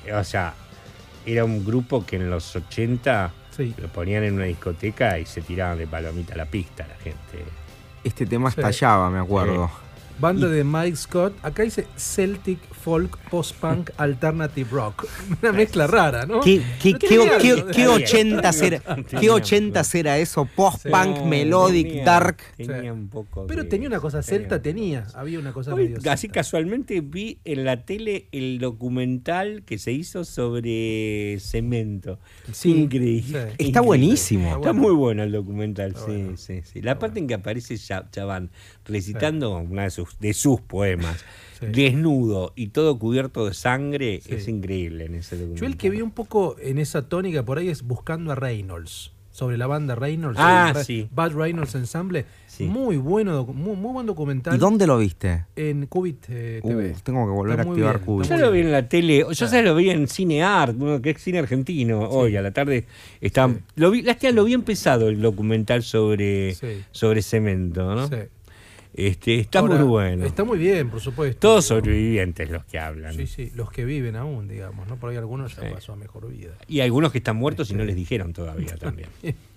eh, o sea, era un grupo que en los 80 Sí. lo ponían en una discoteca y se tiraban de palomita a la pista la gente. Este tema Sí. estallaba, me acuerdo. Banda de Mike Scott. Acá dice Celtic Folk Post-Punk Alternative Rock. [LAUGHS] Una mezcla rara, ¿no? ¿Qué, qué, No qué, tenía qué- algo. qué Tenía, 80 [LAUGHS] tenía, era, qué un 80 poco. era eso? Post-punk, melodic, tenía- dark. Tenía Sí. un poco Pero de- tenía una cosa celta, tenía. Había una cosa Hoy, medio así celta. casualmente vi en la tele el documental que se hizo sobre cemento. Sí, Increíble. sí. Está Increíble. buenísimo. Está muy bueno el documental, Está sí, bueno. sí, sí. La parte en que aparece Cha- Chaván recitando una de sus, de sus poemas, [LAUGHS] Sí. desnudo y todo cubierto de sangre, Sí. es increíble en ese documental. Yo el que vi un poco en esa tónica por ahí es Buscando a Reynolds. Sobre la banda Reynolds. Ah, el sí. Bad Reynolds Ensemble. Sí. Muy bueno, muy, muy buen documental. ¿Y dónde lo viste? En Cubit eh, Uh, TV. tengo que volver Está a activar bien, Cubit. Yo lo vi en la tele, yo ya lo vi en Cine Art, que es cine argentino, hoy a la tarde. Está, lo vi, lo vi empezado el documental sobre, Sí. sobre cemento, ¿no? Sí. Este, está Ahora, muy bueno. Está muy bien, por supuesto. Todos sobrevivientes los que hablan. Sí, sí, los que viven aún, digamos, ¿no? Por ahí algunos ya Sí. pasó a mejor vida. Y algunos que están muertos y no les dijeron todavía también. [LAUGHS]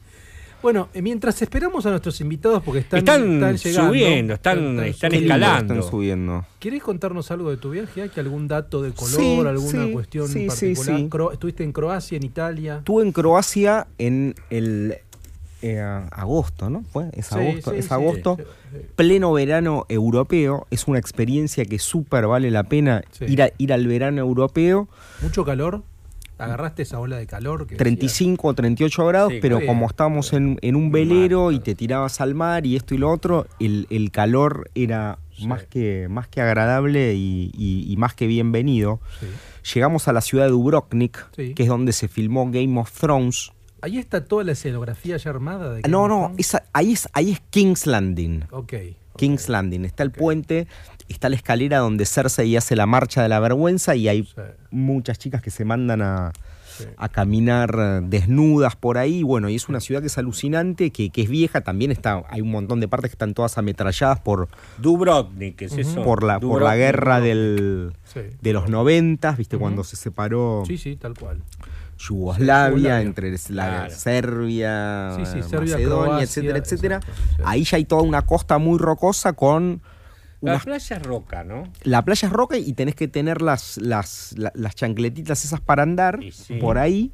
Bueno, eh, mientras esperamos a nuestros invitados porque están, Están están llegando. subiendo, están- están subiendo. escalando. Están subiendo. ¿Querés contarnos algo de tu viaje? ¿Hay algún dato de color, Sí, alguna sí, cuestión sí, particular? ¿Estuviste en Croacia, en Italia? Estuve en Croacia en el eh, agosto, ¿no? ¿Fue? Es agosto. sí, es agosto. sí. Pleno verano europeo. Es una experiencia que súper vale la pena ir, a- ir al verano europeo. ¿Mucho calor? ¿Agarraste esa ola de calor? Que 35 o 38 grados, Sí, pero bien, como estábamos está en, en un velero Mar, y te tirabas al mar y esto y lo otro, el, el calor era Sí. más, que, más que agradable y, y- y más que bienvenido. Sí. Llegamos a la ciudad de Dubrovnik, que es donde se filmó Game of Thrones. Ahí está toda la escenografía ya armada. De No, no, esa- ahí, es, ahí es King's Landing. Ok. King's Landing. Está el puente, está la escalera donde Cersei hace la marcha de la vergüenza y hay Sí, muchas chicas que se mandan a, sí. a caminar eh, desnudas por ahí. Bueno, y es una ciudad que es alucinante, que, que es vieja. También está, hay un montón de partes que están todas ametralladas por, Dubrovnik, ¿qué es eso? por, la, por la guerra del, Sí. de los noventas, ¿viste? Cuando se separó Sí, sí, tal cual. Yugoslavia, entre la Claro. Serbia, Sí, sí, Serbia, Macedonia, Croacia, etcétera, etcétera. Ahí ya hay toda una costa muy rocosa con La playa es roca, ¿no? la playa es roca y tenés que tener las, las, la- las chancletitas esas para andar por ahí.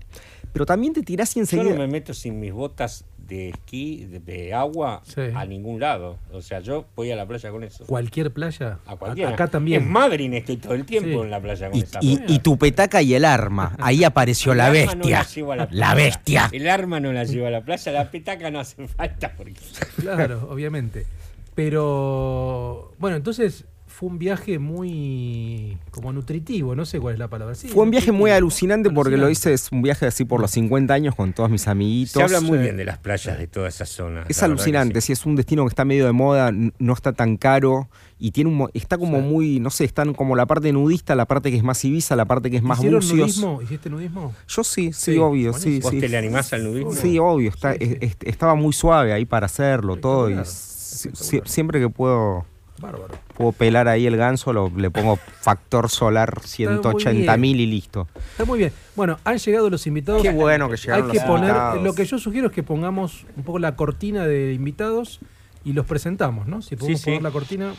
Pero también te tirás y Yo enseguida. no me meto sin mis botas de esquí, de, de agua, Sí. a ningún lado. O sea, yo voy a la playa con eso. ¿Cualquier playa? A cualquiera. Acá también. En Madrid estoy todo el tiempo Sí. en la playa con Y, esa y- y tu petaca y el arma. Ahí apareció la no bestia. la llevo a la, la playa. bestia. El arma no la lleva a la playa, la petaca no hace falta porque Claro, obviamente. Pero, bueno, entonces fue un viaje muy como nutritivo, no sé cuál es la palabra. Sí, Fue un viaje muy alucinante porque lo hice, es un viaje así por los 50 años con todos mis amiguitos. se habla muy Sí. bien de las playas de toda esa zona. Es alucinante, sí. es un destino que está medio de moda, no está tan caro y tiene un, mo- está como Sí. muy, no sé, están como la parte nudista, la parte que es más Ibiza, la parte que es más ¿Hicieron bucios. nudismo? ¿Hiciste nudismo? Yo sí, sí, Sí, obvio, sí. ¿Vos sí. te le animás al nudismo? Sí, obvio, está, Sí, sí. es- es- estaba muy suave ahí para hacerlo todo y siempre que puedo Bárbaro. puedo pelar ahí el ganso, lo- le pongo factor solar 180 mil y listo. Está muy bien. Bueno, han llegado los invitados. Qué bueno que Hay llegaron que los poner, invitados. lo que yo sugiero es que pongamos un poco la cortina de invitados y los presentamos, ¿no? Si podemos Sí, sí. poner la cortina.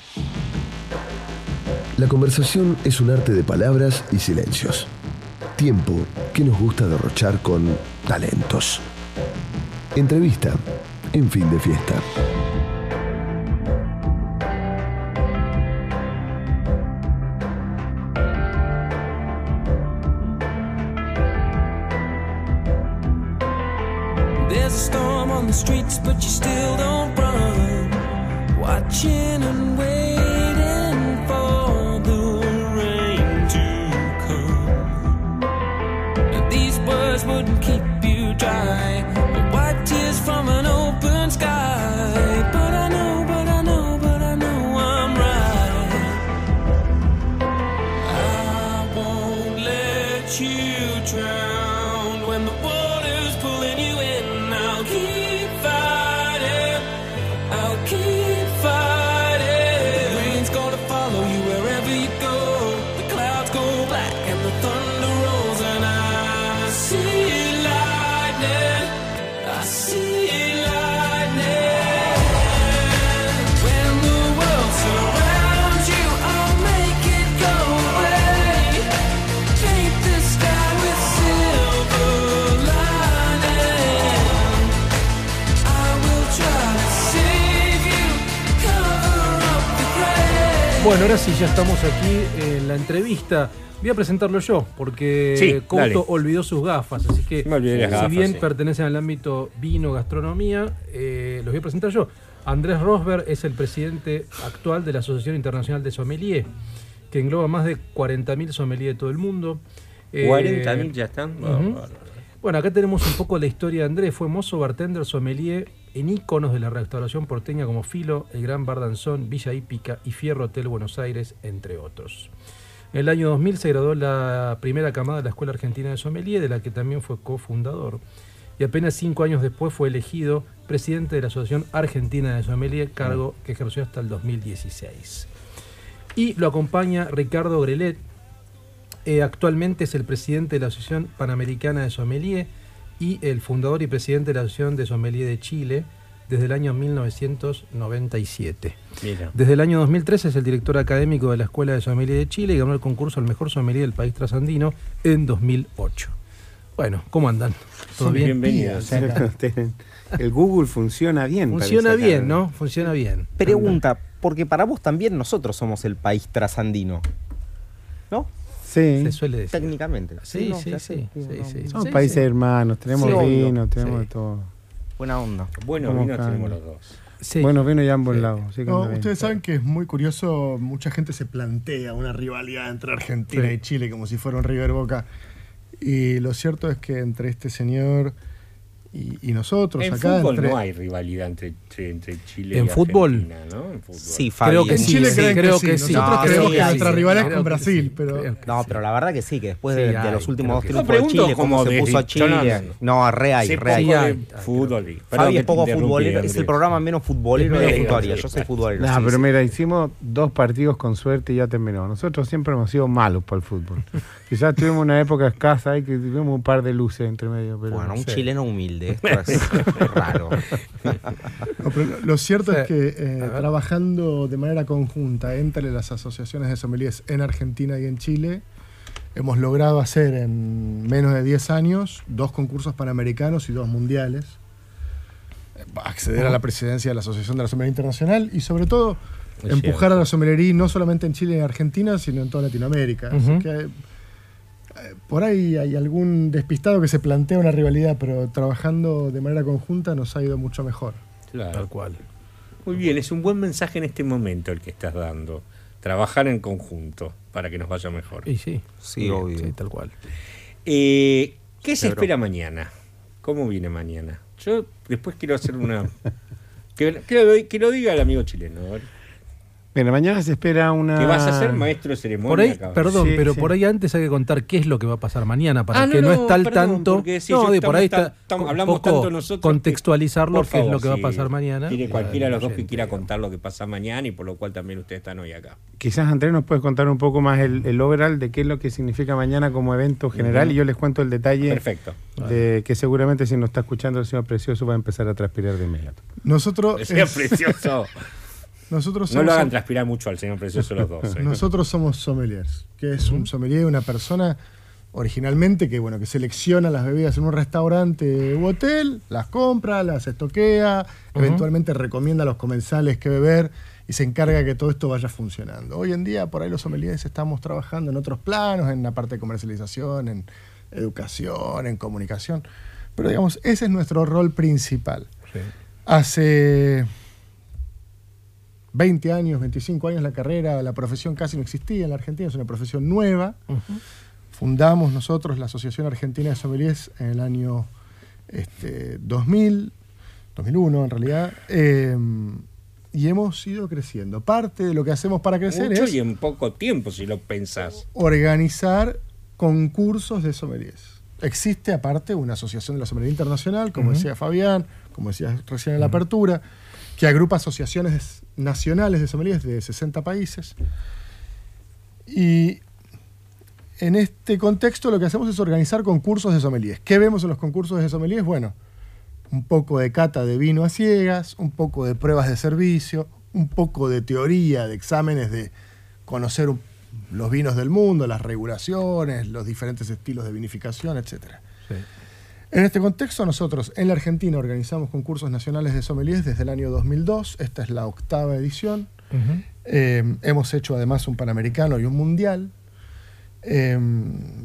La conversación es un arte de palabras y silencios. Tiempo que nos gusta derrochar con talentos. Entrevista en fin de fiesta. There's a storm on the streets, but you still don't run. Watching and waiting Bueno, ahora sí, ya estamos aquí en la entrevista. Voy a presentarlo yo, porque Sí, Couto dale. olvidó sus gafas, así que Me olvidé las si gafas, bien sí. pertenecen al ámbito vino, gastronomía, eh, los voy a presentar yo. Andrés Rosberg es el presidente actual de la Asociación Internacional de Sommelier, que engloba más de 40.000 sommeliers de todo el mundo. Eh, 40.000 ya están. Bueno, acá tenemos un poco la historia de Andrés. Fue mozo, bartender, sommelier en íconos de la restauración porteña como Filo, El Gran Bardanzón, Villa Hípica y Fierro Hotel Buenos Aires, entre otros. En el año 2000 se graduó la primera camada de la Escuela Argentina de Sommelier, de la que también fue cofundador. Y apenas cinco años después fue elegido presidente de la Asociación Argentina de Sommelier, cargo que ejerció hasta el 2016. Y lo acompaña Ricardo Grelet, eh, actualmente es el presidente de la Asociación Panamericana de Sommelier y el fundador y presidente de la Asociación de Sommelier de Chile desde el año 1997. Mira. Desde el año 2013 es el director académico de la Escuela de Sommelier de Chile y ganó el concurso al mejor sommelier del país trasandino en 2008. Bueno, ¿cómo andan? ¿Todo bien? Bienvenidos. El Google funciona bien. Funciona parece, bien, acá. ¿no? Funciona bien. Pregunta, porque para vos también nosotros somos el país trasandino. ¿No? Sí. Se suele decir. Técnicamente. Sí, no, sí, sí, sí, no, sí. Somos Sí, países sí. hermanos, tenemos Sí, obvio. vino, tenemos Sí. todo. Buena onda. Bueno, ¿Cómo vino cambia? tenemos los dos. Sí. Bueno, vino ya ambos Sí. lados. sí, No, cambia bien. ustedes saben que es muy curioso, mucha gente se plantea una rivalidad entre Argentina Sí. y Chile como si fuera un River Boca. Y lo cierto es que entre este señor y, y nosotros En acá... fútbol entre- no hay rivalidad entre, entre, entre Chile ¿En y fútbol? Argentina, ¿no? En fútbol. Sí, Fabi. Creo que En sí, Chile sí, creen creo que, que sí. Nosotros No, creemos sí, que nuestra sí. rivalidad es con Brasil, sí, pero... No, sí. pero la verdad que sí, que después Sí, de, los últimos dos triunfos de Chile, cómo como se puso a yo no- Chile. No, re hay, re hay. fútbol. y- Fabi es poco futbolero, es el programa menos futbolero de la historia. Yo soy futbolero. Sí, pero mira, hicimos dos partidos con suerte y ya terminó. Nosotros siempre hemos sido malos para el fútbol. [LAUGHS] Quizás tuvimos una época escasa ahí que tuvimos un par de luces entre medio. Bueno, un chileno humilde, esto es [LAUGHS] raro. No, pero lo- lo cierto es que eh, trabajando de manera conjunta entre las asociaciones de sommeliers en Argentina y en Chile, hemos logrado hacer en menos de 10 años dos concursos panamericanos y dos mundiales, eh, acceder a la presidencia de la Asociación de la Sommelería Internacional y sobre todo Es empujar cierto. a la sommelería no solamente en Chile y en Argentina, sino en toda Latinoamérica. Así que por ahí hay algún despistado que se plantea una rivalidad, pero trabajando de manera conjunta nos ha ido mucho mejor. Claro. Tal cual. Muy bien, es un buen mensaje en este momento el que estás dando. Trabajar en conjunto para que nos vaya mejor. Y sí. Sí, obvio. Sí, tal cual. Eh, ¿Qué se espera mañana? ¿Cómo viene mañana? Yo después quiero hacer una... [LAUGHS] que, que lo, que lo diga el amigo chileno. a ver. Mira, mañana se espera una. Que vas a ser maestro de ceremonia. Por ahí, cabrón. perdón, Sí, pero sí. por ahí antes hay que contar qué es lo que va a pasar mañana para Ah, el que no, no, no, está al tanto. porque sí, no, de por ahí estamos está hablamos poco tanto nosotros que- contextualizarlo qué es lo que va a pasar mañana. Tiene cualquiera de el los dos que quiera contar lo que pasa mañana y por lo cual también ustedes están hoy acá. Quizás Andrés nos puede contar un poco más el, el overall de qué es lo que significa mañana como evento general Ujú. y yo les cuento el detalle Perfecto. de que seguramente si nos está escuchando el señor Precioso va a empezar a transpirar de inmediato. Nosotros, Sea es- precioso. [LAUGHS] nosotros No lo hagan transpirar mucho al señor precioso los dos. ¿eh? nosotros somos sommeliers, que es un sommelier, una persona originalmente que bueno que selecciona las bebidas en un restaurante u hotel, las compra, las estoquea, eventualmente recomienda a los comensales qué beber y se encarga que todo esto vaya funcionando. Hoy en día por ahí los sommeliers estamos trabajando en otros planos, en la parte de comercialización, en educación, en comunicación, pero digamos, ese es nuestro rol principal. Sí. Hace 20 años, 25 años la carrera, la profesión casi no existía en la Argentina, es una profesión nueva. Fundamos nosotros la Asociación Argentina de Sommeliers en el año este, 2000, 2001 en realidad, eh, y hemos ido creciendo. Parte de lo que hacemos para crecer Mucho es y en poco tiempo, si lo pensás. organizar concursos de sommeliers. Existe aparte una asociación de la sommelier internacional, como decía Fabián, como decía recién en la apertura, que agrupa asociaciones nacionales de sommeliers de 60 países. Y en este contexto lo que hacemos es organizar concursos de sommeliers. ¿Qué vemos en los concursos de sommeliers? Bueno, un poco de cata de vino a ciegas, un poco de pruebas de servicio, un poco de teoría, de exámenes de conocer los vinos del mundo, las regulaciones, los diferentes estilos de vinificación, etc. Sí. En este contexto, nosotros en la Argentina organizamos concursos nacionales de sommeliers desde el año 2002. Esta es la octava edición. Eh, hemos hecho además un Panamericano y un Mundial. Eh,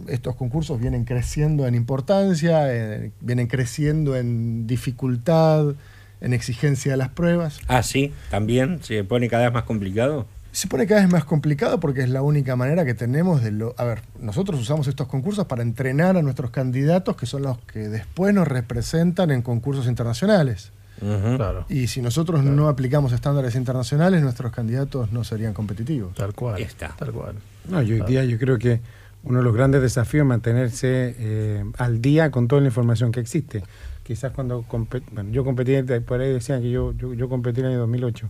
estos concursos vienen creciendo en importancia, eh, vienen creciendo en dificultad, en exigencia de las pruebas. Ah, sí, también se pone cada vez más complicado. Se pone cada vez más complicado porque es la única manera que tenemos de lo. A ver, nosotros usamos estos concursos para entrenar a nuestros candidatos, que son los que después nos representan en concursos internacionales. Claro. Y si nosotros no aplicamos estándares internacionales, nuestros candidatos no serían competitivos. Tal cual. Está. Tal cual. No, y hoy día yo creo que uno de los grandes desafíos es mantenerse eh, al día con toda la información que existe. Quizás cuando bueno, yo competí, por ahí decían que yo, yo, yo competí en el año 2008,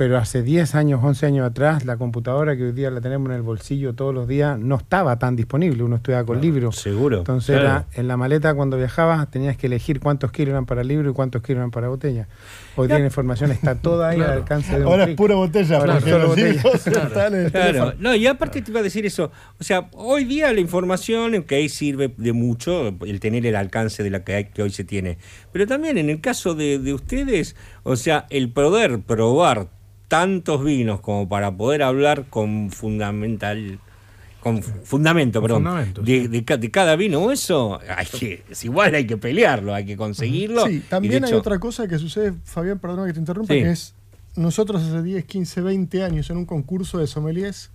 pero hace 10 años, 11 años atrás, la computadora que hoy día la tenemos en el bolsillo todos los días no estaba tan disponible, uno estudiaba con libros. Seguro. Entonces Claro. era, en la maleta cuando viajabas tenías que elegir cuántos kilos eran para libro y cuántos kilos eran para botella. Hoy día la información está toda ahí Claro. al alcance de un Ahora es pura botella, Ahora porque los botella. libros Claro. están en el Claro, teléfono. no, y aparte te iba a decir eso, o sea, hoy día la información, ok, sirve de mucho el tener el alcance de la que, hay- que hoy se tiene, pero también en el caso de, de ustedes, o sea, el poder probar tantos vinos como para poder hablar con fundamental con fu- fundamento, perdón, fundamento, de, de ca- de cada vino, eso hay que, es igual, hay que pelearlo, hay que conseguirlo. Sí, también hay hecho- otra cosa que sucede, Fabián, perdona que te interrumpa, Sí. que es nosotros hace 10, 15, 20 años en un concurso de sommeliers,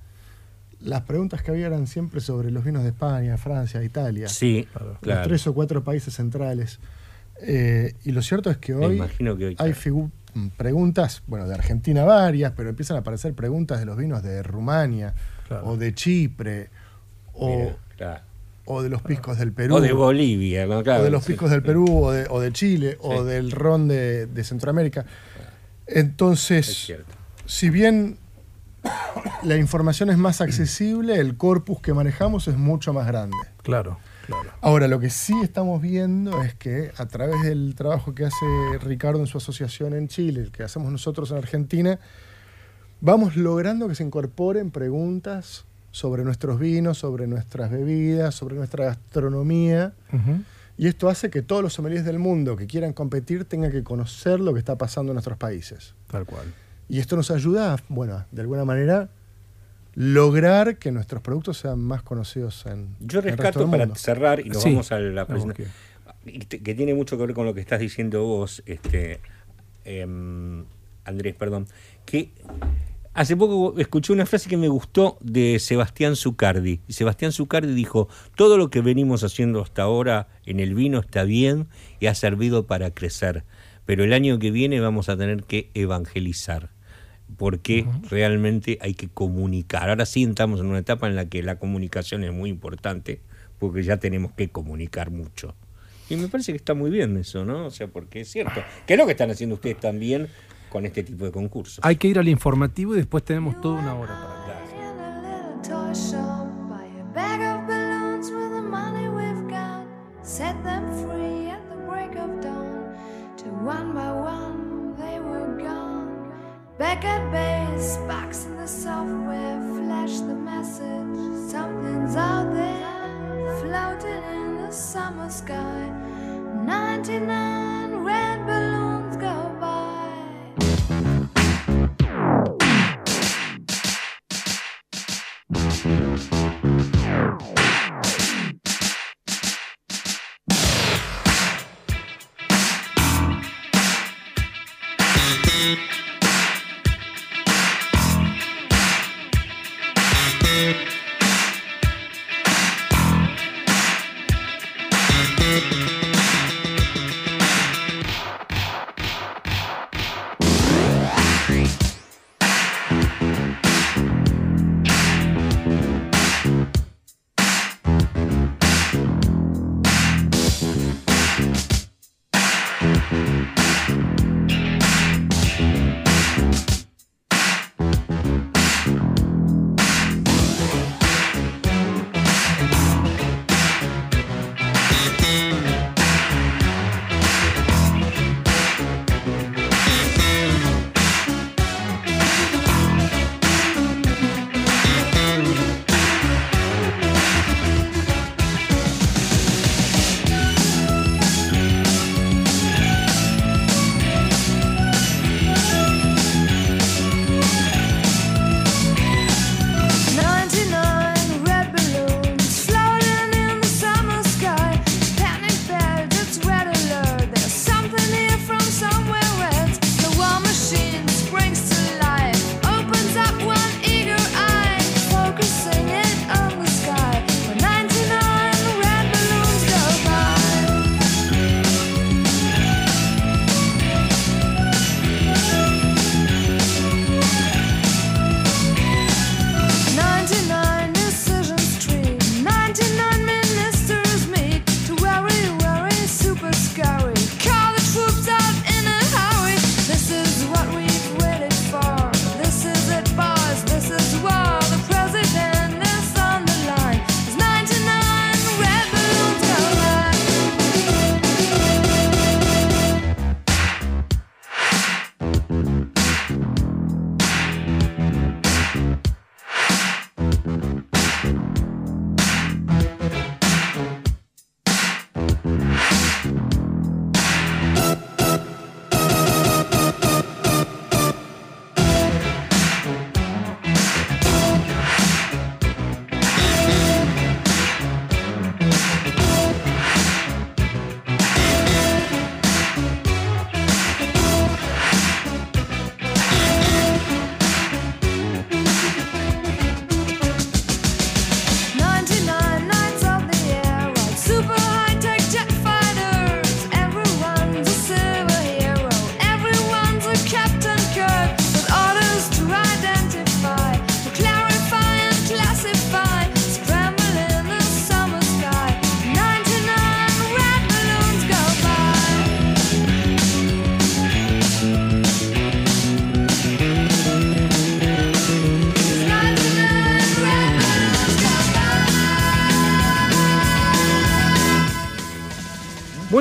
las preguntas que había eran siempre sobre los vinos de España, Francia, Italia, Sí, los claro. tres o cuatro países centrales. Eh, y lo cierto es que hoy imagino que hoy, hay claro. figu- mm, preguntas, bueno, de Argentina varias, pero empiezan a aparecer preguntas de los vinos de Rumania Claro. o de Chipre o, Mira, claro. o de los piscos del Perú. O de Bolivia, ¿no? Claro, o de los sí. picos del Perú, o de, o de Chile, o del ron de, de Centroamérica. Es Entonces, si bien la información es más accesible, el corpus que manejamos es mucho más grande. Claro, claro. Ahora, lo que sí estamos viendo es que a través del trabajo que hace Ricardo en su asociación en Chile, el que hacemos nosotros en Argentina, vamos logrando que se incorporen preguntas sobre nuestros vinos, sobre nuestras bebidas, sobre nuestra gastronomía. Y esto hace que todos los sommeliers del mundo que quieran competir tengan que conocer lo que está pasando en nuestros países. Tal cual. Y esto nos ayuda, bueno, de alguna manera, lograr que nuestros productos sean más conocidos en Yo en el resto rescato del para mundo. cerrar y nos Sí. vamos a la No, presentación. y te- que tiene mucho que ver con lo que estás diciendo vos, este em, Andrés, perdón, que hace poco escuché una frase que me gustó de Sebastián Zucardi. Y Sebastián Zucardi dijo, todo lo que venimos haciendo hasta ahora en el vino está bien y ha servido para crecer, pero el año que viene vamos a tener que evangelizar. Porque realmente hay que comunicar. Ahora sí estamos en una etapa en la que la comunicación es muy importante, porque ya tenemos que comunicar mucho. Y me parece que está muy bien eso, ¿no? O sea, porque es cierto. Que es lo que están haciendo ustedes también con este tipo de concursos. Hay que ir al informativo y después tenemos toda una hora para hablar. Set them free at the break of dawn. To one by one. Back at base, box in the software, flash the message. Something's out there, floating in the summer sky. 99 red balloons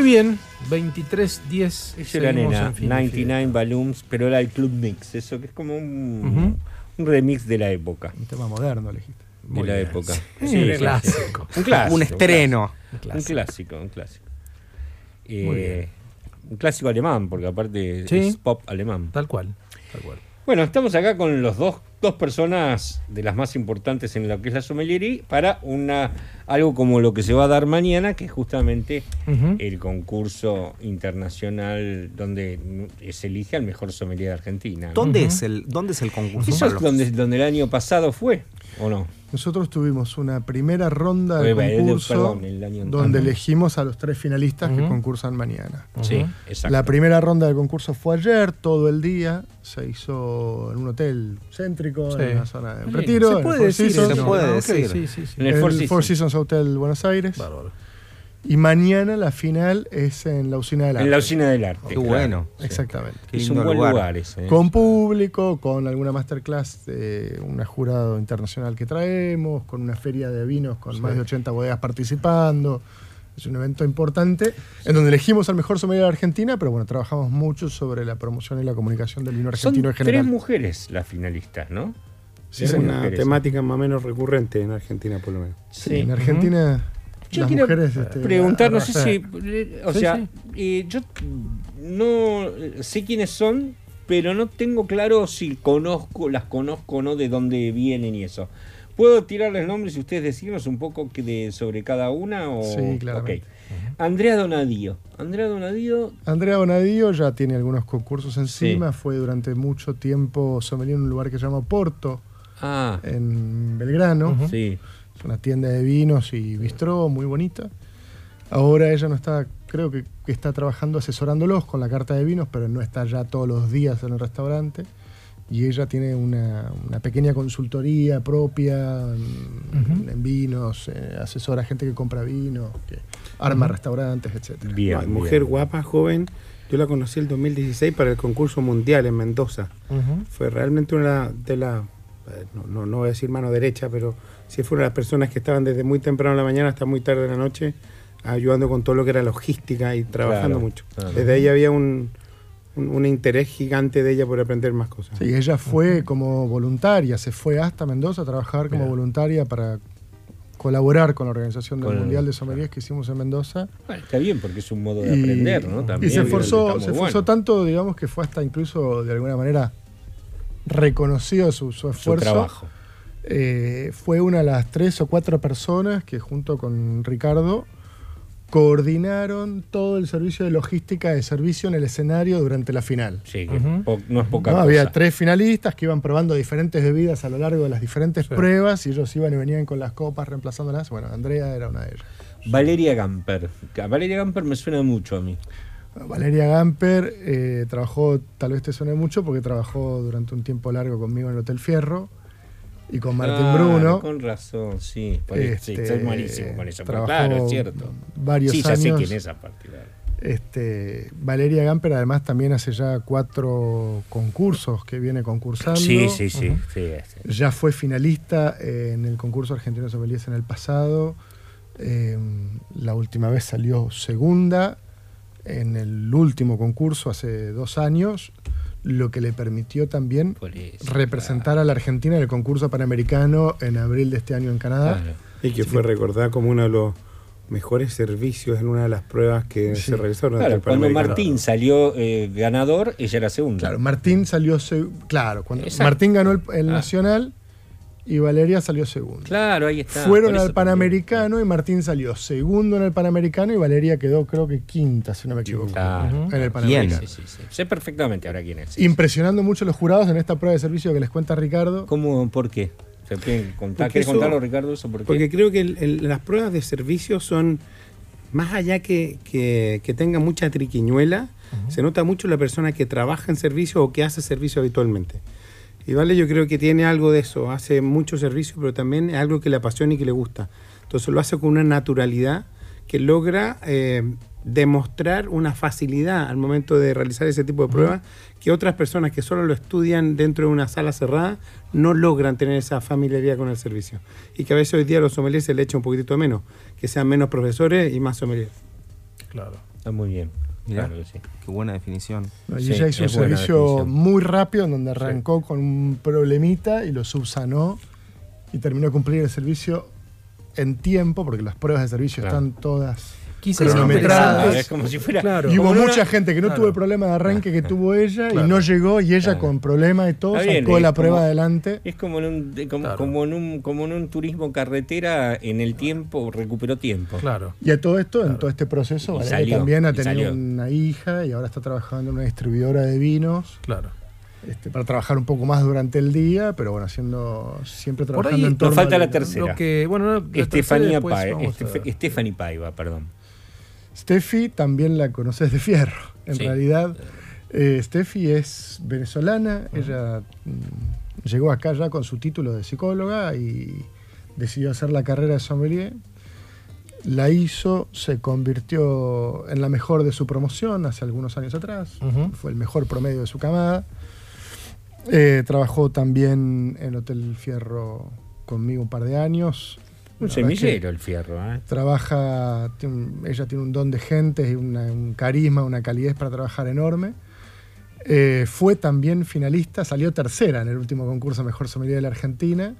Bien, 23, 10. Esa era nena, en fin de 99 Balloons, pero era el Club Mix, eso que es como un, un remix de la época. Un tema moderno, elegiste. De la época. Sí, un clásico. Un clásico. Un estreno. Un clásico, un clásico. Un clásico. Eh, Muy bien. un clásico alemán, porque aparte Sí. es pop alemán. Tal cual, tal cual. Bueno, estamos acá con los dos, dos personas de las más importantes en lo que es la sommeliería para una algo como lo que se va a dar mañana, que es justamente el concurso internacional donde se elige al mejor sommelier de Argentina. ¿no? ¿Dónde, es el, ¿Dónde es el concurso? Eso es donde, donde el año pasado fue, ¿o no? Nosotros tuvimos una primera ronda de concurso perdón, el año donde elegimos a los tres finalistas que concursan mañana. Sí, exacto. La primera ronda del concurso fue ayer, todo el día. Se hizo en un hotel céntrico, Sí. en una zona de retiro. Se puede decir Se puede decir. sí, sí, sí. En el Four. Seasons. Hotel Buenos Aires. Bárbaro. Y mañana la final es en la usina del arte. En la usina del arte. Qué claro. bueno. Exactamente. Es un buen lugar. lugar ese, ¿eh? Con público, con alguna masterclass de un jurado internacional que traemos, con una feria de vinos con Sí. más de 80 bodegas participando. Es un evento importante en donde elegimos al mejor sommelier de Argentina, pero bueno, trabajamos mucho sobre la promoción y la comunicación del vino Son argentino en general. tres mujeres las finalistas, ¿no? Sí, es una mujeres. temática más o menos recurrente en Argentina, por lo menos. Sí, en Argentina Yo las quiero mujeres este, preguntar, no sé si, eh, o Sí, sea, sí. eh, yo no eh, sé quiénes son, pero no tengo claro si conozco, las conozco o no, de dónde vienen y eso. ¿Puedo tirarles nombres y ustedes decirnos un poco que de, sobre cada una? O... Sí. Ok. Andrea Donadío. Andrea Donadío, Andrea Bonadío ya tiene algunos concursos encima, fue durante mucho tiempo sommelier en un lugar que se llama Porto, Ah. en Belgrano. Sí. Es una tienda de vinos y bistró muy bonita. Ahora ella no está, creo que, que está trabajando asesorándolos con la carta de vinos, pero no está ya todos los días en el restaurante. Y ella tiene una, una pequeña consultoría propia en, en vinos, eh, asesora a gente que compra vino, que arma restaurantes, etc. No, mujer guapa, joven. Yo la conocí el 2016 para el concurso mundial en Mendoza. Fue realmente una de las, eh, no, no, no voy a decir mano derecha, pero sí fue una de las personas que estaban desde muy temprano en la mañana hasta muy tarde en la noche ayudando con todo lo que era logística y trabajando Claro, mucho. claro. Desde ahí había un, un, un interés gigante de ella por aprender más cosas. Sí, ella fue como voluntaria, se fue hasta Mendoza a trabajar como voluntaria para colaborar con la organización del Con- Mundial de Sommeliers que hicimos en Mendoza. bueno, está bien porque es un modo de Y- aprender, ¿no? Y También, se esforzó, se esforzó bueno. tanto, digamos, que fue hasta incluso de alguna manera reconocido su, su esfuerzo. trabajo. Eh, fue una de las tres o cuatro personas que junto con Ricardo coordinaron todo el servicio de logística de servicio en el escenario durante la final. Sí, que no es poca No, cosa. Había tres finalistas que iban probando diferentes bebidas a lo largo de las diferentes Sí. pruebas y ellos iban y venían con las copas reemplazándolas. Bueno, Andrea era una de ellas. Valeria Gamper. A Valeria Gamper me suena mucho a mí. Valeria Gamper eh, trabajó, tal vez te suene mucho, porque trabajó durante un tiempo largo conmigo en el Hotel Fierro y con Martín Bruno. Con razón, sí. Sí, Este, soy malísimo con eso. Pero claro, es cierto. varios sí, ya sé años. quién es aparte. claro. Este, Valeria Gamper además también hace ya cuatro concursos que viene concursando. Sí, sí, sí. Sí, este. Ya fue finalista en el concurso argentino de sommeliers en el pasado. Eh, la última vez salió segunda en el último concurso hace dos años, lo que le permitió también representar a la Argentina en el concurso panamericano en abril de este año en Canadá. Y que Así fue que- recordada como uno de los mejores servicios en una de las pruebas que Sí. se realizaron. Claro, cuando. Martín salió eh, ganador, ella era segunda. Claro, Martín salió seg- claro, cuando Exacto. Martín ganó el, el Ah. Nacional y Valeria salió segunda. Claro, ahí está. Fueron al Panamericano y Martín salió segundo en el Panamericano y Valeria quedó creo que quinta, si no me equivoco, Claro. en el Panamericano. Sí, sí, sí. Sé perfectamente ahora quién es. Impresionando mucho a los jurados en esta prueba de servicio que les cuenta Ricardo. ¿Cómo? ¿Por qué? ¿Se pueden contar? ¿Quieres eso- contarlo, Ricardo? Eso por qué? Porque creo que el- el- las pruebas de servicio son, más allá que, que, que tengan mucha triquiñuela, se nota mucho la persona que trabaja en servicio o que hace servicio habitualmente. Y Vale, yo creo que tiene algo de eso, hace mucho servicio, pero también es algo que le apasiona y que le gusta. Entonces lo hace con una naturalidad que logra eh, demostrar una facilidad al momento de realizar ese tipo de pruebas que otras personas que solo lo estudian dentro de una sala cerrada no logran tener esa familiaridad con el servicio. Y que a veces hoy día a los sommeliers se le echa un poquitito menos, que sean menos profesores y más sommeliers. Claro. Está muy bien. Mirá, Claro que sí. qué buena definición. No, y Sí, ella hizo un servicio definición. muy rápido en donde arrancó con un problemita y lo subsanó y terminó de cumplir el servicio en tiempo, porque las pruebas de servicio Claro. están todas Cronometradas. Es como si fuera. Claro. Y hubo como mucha una- gente que no Claro. tuvo el problema de arranque que tuvo ella Claro. y no llegó y ella Claro. con problemas y todo bien, sacó la prueba adelante. Es como en un, como, Claro. como en un como en un turismo carretera en el tiempo recuperó tiempo. Claro. Y a todo esto, en todo este proceso, Valeria salió, también ha tenido una hija y ahora está trabajando en una distribuidora de vinos Claro. este, para trabajar un poco más durante el día, pero bueno, haciendo siempre Por trabajando ahí en torno Nos falta al la tercera. Lo que, bueno, no, la tercera Estefanía Paiva, Paiva, perdón. Steffi también la conoces de fierro. En Sí. realidad, eh, Steffi es venezolana. Ella mm, llegó acá ya con su título de psicóloga y decidió hacer la carrera de sommelier. La hizo, se convirtió en la mejor de su promoción hace algunos años atrás. Fue el mejor promedio de su camada. Eh, trabajó también en Hotel Fierro conmigo un par de años. Un semillero el fierro, ¿eh? trabaja, tiene un- ella tiene un don de gente y una- un carisma, una calidez para trabajar enorme. Eh, fue también finalista, salió tercera en el último concurso Mejor Sommelier de la Argentina.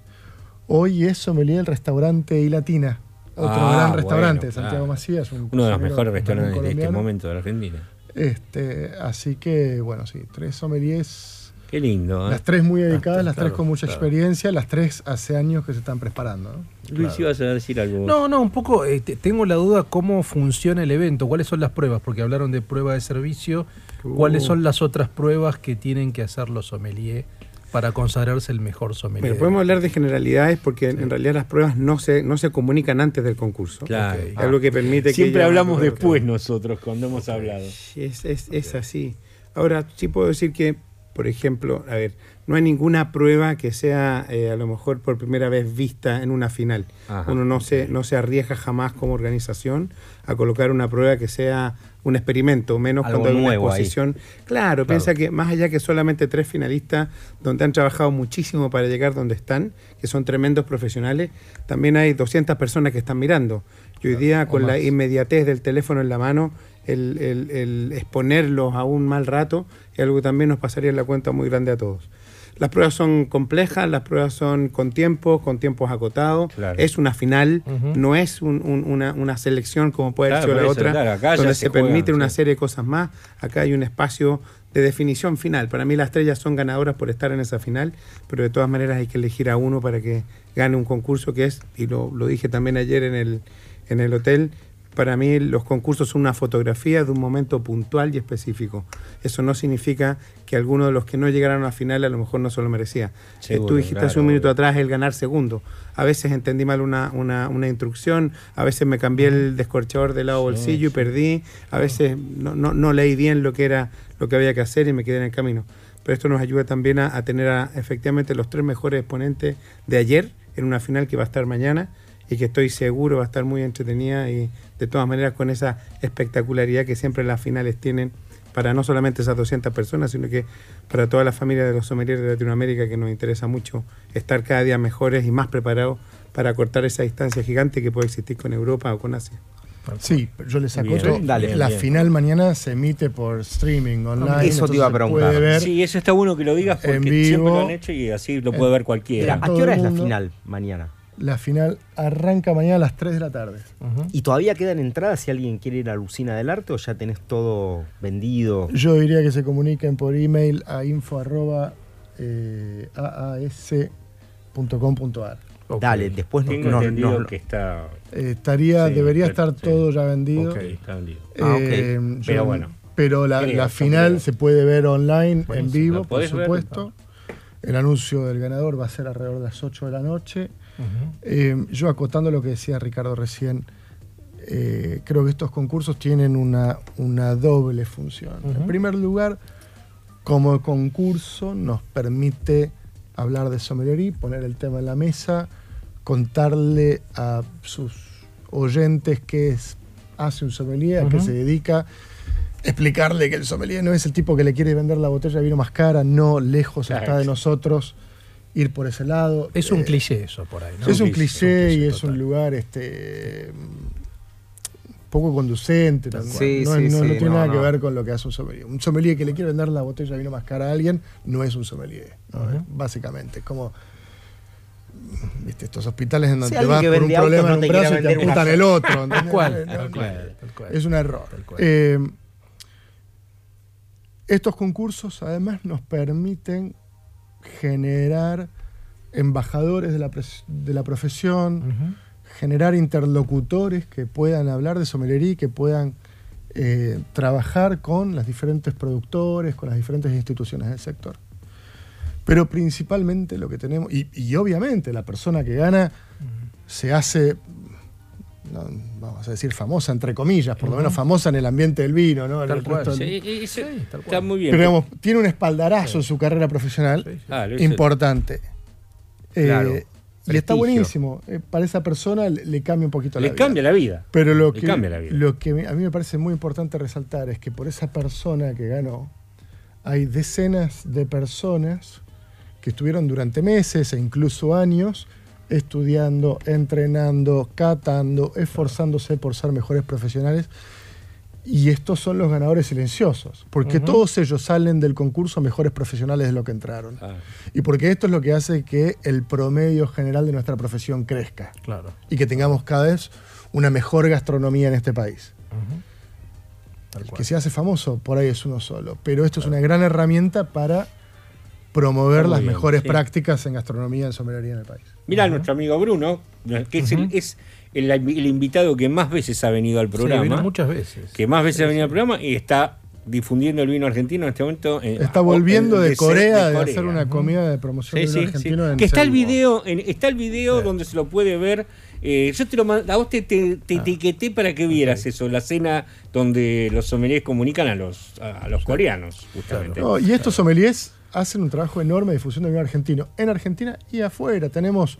Hoy es sommelier del restaurante Y Latina, otro Ah, gran restaurante bueno, de Santiago. Macías. un Uno de los mejores restaurantes de este momento de la Argentina. Este, así que, bueno, sí, tres sommeliers, Qué lindo, ¿eh? las tres muy dedicadas, las claro, tres con mucha claro. experiencia, las tres hace años que se están preparando. ¿no? Luis, Claro. ibas a decir algo. No, no, un poco, eh, te- tengo la duda cómo funciona el evento, cuáles son las pruebas, porque hablaron de prueba de servicio, cuáles Uh. son las otras pruebas que tienen que hacer los sommeliers para consagrarse el mejor sommelier. Bueno, podemos hablar de generalidades porque en realidad las pruebas no se, no se comunican antes del concurso. Claro. Algo que permite que Siempre ella- hablamos después nosotros cuando hemos hablado. Es, es, es así. Ahora, sí puedo decir que, por ejemplo, a ver, no hay ninguna prueba que sea eh, a lo mejor por primera vez vista en una final. Ajá. Uno no se, no se arriesga jamás como organización a colocar una prueba que sea un experimento, menos Algo cuando hay una ahí. exposición. Claro, piensa que más allá que solamente tres finalistas, donde han trabajado muchísimo para llegar donde están, que son tremendos profesionales, también hay 200 personas que están mirando. Y hoy día, con la inmediatez del teléfono en la mano, el, el- el exponerlos a un mal rato es algo que también nos pasaría en la cuenta muy grande a todos. Las pruebas son complejas, las pruebas son con tiempos, con tiempos acotados. Claro. Es una final, no es un- un- una, una selección como puede Claro, ser la otra, claro, donde se se, juegan, permiten una serie de cosas más. Acá hay un espacio de definición final. Para mí las estrellas son ganadoras por estar en esa final, pero de todas maneras hay que elegir a uno para que gane un concurso que es, y lo, lo dije también ayer en el, en el hotel, para mí los concursos son una fotografía de un momento puntual y específico. Eso no significa que alguno de los que no llegaron a la final a lo mejor no se lo merecía. Eh, Seguro, Tú dijiste hace un minuto atrás el ganar segundo. A veces entendí mal una, una, una instrucción, a veces me cambié el descorchador del lado bolsillo y perdí, a veces no, no, no leí bien lo que era lo que había que hacer y me quedé en el camino. Pero esto nos ayuda también a, a tener a, efectivamente los tres mejores exponentes de ayer en una final que va a estar mañana y que estoy seguro va a estar muy entretenida y de todas maneras con esa espectacularidad que siempre las finales tienen para no solamente esas 200 personas, sino que para toda la familia de los sommeliers de Latinoamérica que nos interesa mucho estar cada día mejores y más preparados para cortar esa distancia gigante que puede existir con Europa o con Asia. Sí, yo les acoto. dale. la Bien. final mañana se emite por streaming online. Eso te iba a preguntar. Sí, eso está bueno que lo digas porque En siempre lo han hecho y así lo puede ver cualquiera. ¿A qué hora es la final mañana? La final arranca mañana a las 3 de la tarde. ¿Y todavía quedan entradas si alguien quiere ir a la Lucina del Arte o ya tenés todo vendido? Yo diría que se comuniquen por email a info arroba, eh, aas.com.ar. Dale, después Tengo entendido nos- que está, Eh, estaría, Sí, debería pero- estar sí. todo ya vendido. Ok. está vendido. Ah, ok. Eh, Pero yo- bueno. Pero la, final se puede ver online, en vivo, ¿La por ver? supuesto. El anuncio del ganador va a ser alrededor de las 8 de la noche. Eh, yo acotando lo que decía Ricardo recién, eh, creo que estos concursos tienen una, una doble función. En primer lugar, como concurso nos permite hablar de sommelería, poner el tema en la mesa, contarle a sus oyentes qué es, hace un sommelier, a qué se dedica, explicarle que el sommelier no es el tipo que le quiere vender la botella de vino más cara, no, lejos Claro. está de nosotros ir por ese lado. Es un Eh, cliché eso por ahí, ¿no? es un cliché, cliché y es total. un lugar este poco conducente. No, cual. Sí, no- sí, no- no sí, tiene no, nada no. que ver con lo que hace un sommelier. Un sommelier que le quiere vender la botella de vino más cara a alguien no es un sommelier, ¿no? Ujú. básicamente. Es como ¿viste? estos hospitales en donde Sí, vas por un problema en un brazo y te amputan el otro. Tal cual, No, tal no, cual, tal cual. Es un error. Eh, estos concursos además nos permiten generar embajadores de la, de la profesión, generar interlocutores que puedan hablar de sommelería y que puedan eh, trabajar con los diferentes productores, con las diferentes instituciones del sector. Pero principalmente lo que tenemos, y, y obviamente la persona que gana se hace, no, vamos a decir famosa entre comillas, por lo menos famosa en el ambiente del vino, ¿no? Tal cual. del- Sí, y- y se- tal está muy bien. pero digamos, tiene un espaldarazo en su carrera profesional Ah, importante. Eh, y está buenísimo. Eh, para esa persona le, le cambia un poquito Le la vida. cambia la vida. Pero lo Le que, cambia la vida. lo que a mí me parece muy importante resaltar es que por esa persona que ganó, hay decenas de personas que estuvieron durante meses e incluso años estudiando, entrenando, catando, esforzándose por ser mejores profesionales. Y estos son los ganadores silenciosos, porque todos ellos salen del concurso mejores profesionales de lo que entraron. Ah, Y porque esto es lo que hace que el promedio general de nuestra profesión crezca Claro. y que tengamos cada vez una mejor gastronomía en este país. El que se hace famoso por ahí es uno solo, pero esto es una gran herramienta para promover las bien, mejores sí. prácticas en gastronomía y en sommelería en el país. Mira, nuestro amigo Bruno, que es, el, es el, el invitado que más veces ha venido al programa. vino muchas veces. Que más veces ha venido al programa y está difundiendo el vino argentino en este momento. eh, Está volviendo de Corea de Corea. hacer una comida de promoción Sí, del sí, vino sí. argentino en Que está el video, en- está el video donde se lo puede ver. Eh, yo te lo a vos te, te- te etiqueté para que vieras eso, la cena donde los sommeliers comunican a los a, a los coreanos, justamente. No, y estos sommeliers hacen un trabajo enorme de difusión del vino argentino en Argentina y afuera. Tenemos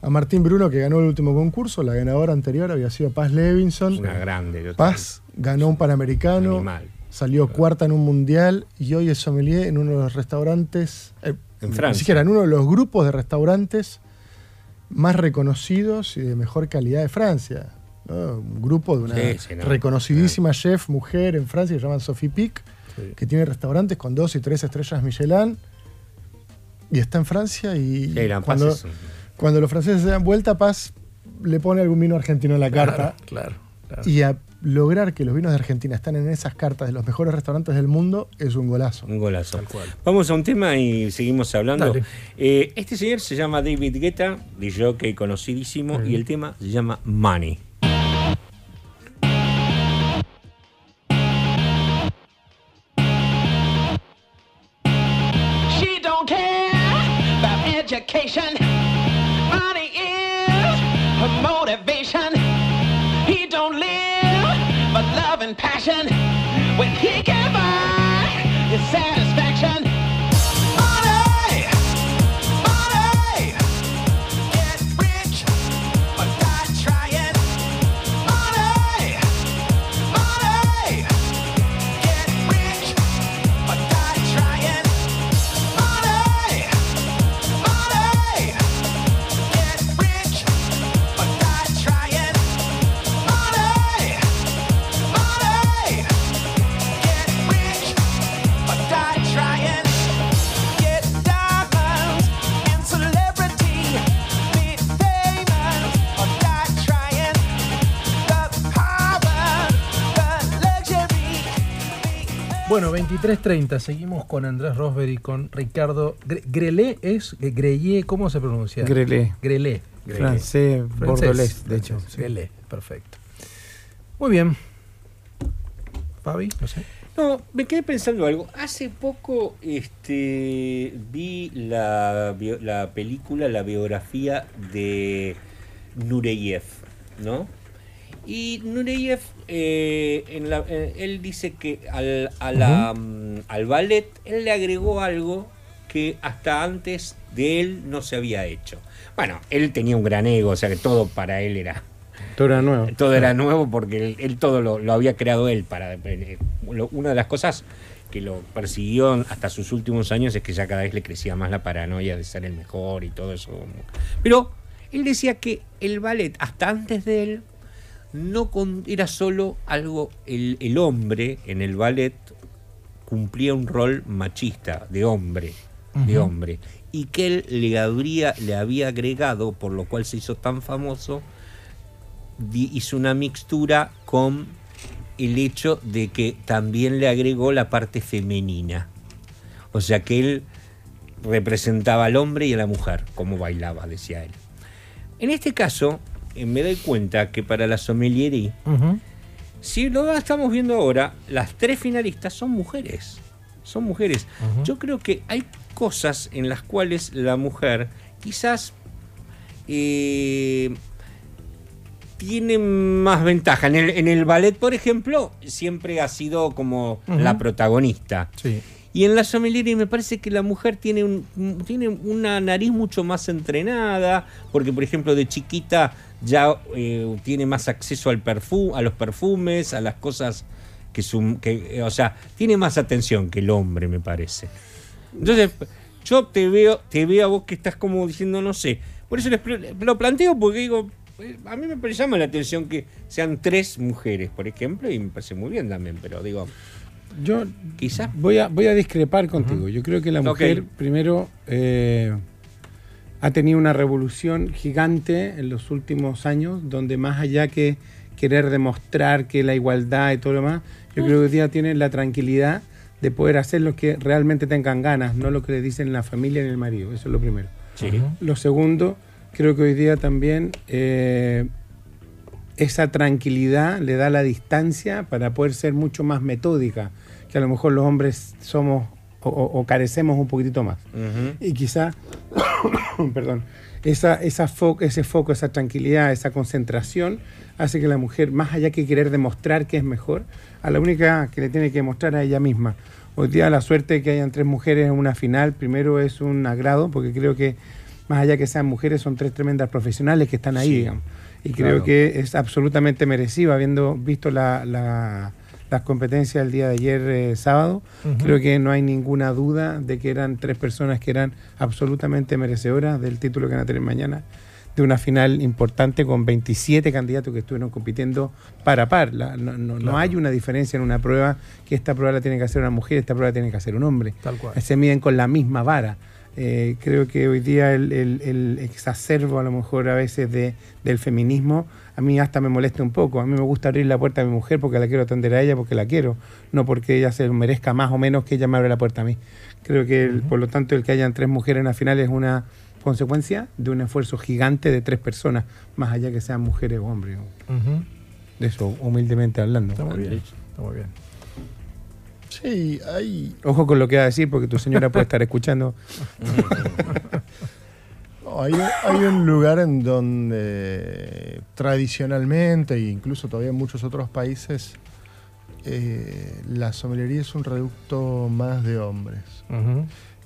a Martín Bruno que ganó el último concurso, la ganadora anterior había sido Paz Levinson. Una grande. yo Paz ganó un panamericano, Animal. salió cuarta en un mundial y hoy es sommelier en uno de los restaurantes, eh, En ni Francia. siquiera en uno de los grupos de restaurantes más reconocidos y de mejor calidad de Francia. ¿no? Un grupo de una Sí, sí, no. reconocidísima chef mujer en Francia que se llama Sophie Pic, que tiene restaurantes con dos y tres estrellas Michelin y está en Francia y Sí, cuando, es un- cuando los franceses se dan vuelta, Paz le pone algún vino argentino en la Claro, carta. claro, claro. Y a lograr que los vinos de Argentina están en esas cartas de los mejores restaurantes del mundo es un golazo. Un golazo. Vamos a un tema y seguimos hablando. Eh, este señor se llama David Guetta, DJ conocidísimo, y el tema se llama Money. Education. Money is her motivation. He don't live but love and passion. When he can buy his satisfaction. Bueno, 23.30, seguimos con Andrés Rosberg y con Ricardo Gre- Grelé. ¿Es Grelé? ¿Cómo se pronuncia? Grelé. Grelé. Grelé. Francés, bordolés, de hecho, francés, sí. Grelé, perfecto. Muy bien. Fabi, no sé. No, me quedé pensando algo. Hace poco este, vi la, bio- la película, la biografía de Nureyev, ¿no? Y Nureyev, eh, en la- eh, él dice que al, a la, mm, al ballet, él le agregó algo que hasta antes de él no se había hecho. Bueno, él tenía un gran ego, o sea que todo para él era Todo era nuevo. todo era nuevo porque él, él todo lo, lo había creado él para eh, lo- una de las cosas que lo persiguió hasta sus últimos años es que ya cada vez le crecía más la paranoia de ser el mejor y todo eso pero él decía que el ballet hasta antes de él no con- era solo algo, el, el hombre en el ballet cumplía un rol machista, de hombre, de hombre, y que él le, habría, le había agregado, por lo cual se hizo tan famoso, di- hizo una mixtura con el hecho de que también le agregó la parte femenina. O sea que él representaba al hombre y a la mujer, como bailaba, decía él. En este caso, me doy cuenta que para la sommelierie, si lo estamos viendo ahora, las tres finalistas son mujeres. Son mujeres. Yo creo que hay cosas en las cuales la mujer quizás eh, tiene más ventaja. En el, en el ballet, por ejemplo, siempre ha sido como la protagonista. Sí. Y en la sommelier me parece que la mujer tiene, un, tiene una nariz mucho más entrenada, porque por ejemplo de chiquita ya eh, tiene más acceso al perfu a los perfumes, a las cosas que, su, que eh, o sea, tiene más atención que el hombre, me parece. Entonces, yo te veo, te veo a vos que estás como diciendo, no sé. Por eso les lo planteo porque digo, eh, a mí me llama la atención que sean tres mujeres, por ejemplo, y me parece muy bien también, pero digo, Yo quizás voy a, voy a discrepar contigo. Yo creo que la mujer, primero, eh, ha tenido una revolución gigante en los últimos años, donde más allá que querer demostrar que la igualdad y todo lo demás, yo creo que hoy día tienen la tranquilidad de poder hacer lo que realmente tengan ganas, no lo que le dicen la familia ni el marido. Eso es lo primero. Sí. Lo segundo, creo que hoy día también eh, esa tranquilidad le da la distancia para poder ser mucho más metódica, que a lo mejor los hombres somos o, o- carecemos un poquitito más. Y quizá, [COUGHS] perdón, esa, esa fo- ese foco, esa tranquilidad, esa concentración hace que la mujer, más allá que querer demostrar que es mejor, a la única que le tiene que demostrar a ella misma. Hoy día la suerte de que hayan tres mujeres en una final, primero es un agrado, porque creo que más allá que sean mujeres, son tres tremendas profesionales que están ahí, Sí, digamos. Y claro. creo que es absolutamente merecido, habiendo visto la- la- las competencias el día de ayer eh, sábado. Creo que no hay ninguna duda de que eran tres personas que eran absolutamente merecedoras del título que van a tener mañana, de una final importante con 27 candidatos que estuvieron compitiendo par a par. La- no, no- hay una diferencia en una prueba que esta prueba la tiene que hacer una mujer, esta prueba la tiene que hacer un hombre. Tal cual. Se miden con la misma vara. Eh, creo que hoy día el, el- el exacerbo a lo mejor a veces de, del feminismo a mí hasta me molesta un poco. A mí me gusta abrir la puerta a mi mujer porque la quiero atender a ella, porque la quiero, no porque ella se merezca más o menos que ella me abra la puerta a mí. Creo que el- por lo tanto el que hayan tres mujeres en la final es una consecuencia de un esfuerzo gigante de tres personas, más allá que sean mujeres o hombres. De eso, humildemente hablando. Está muy bien. Está muy bien. Sí, hay. Ojo con lo que va a decir porque tu señora puede estar escuchando. [LAUGHS] No, hay, hay un lugar en donde tradicionalmente, e incluso todavía en muchos otros países, eh, la sommelería es un reducto más de hombres.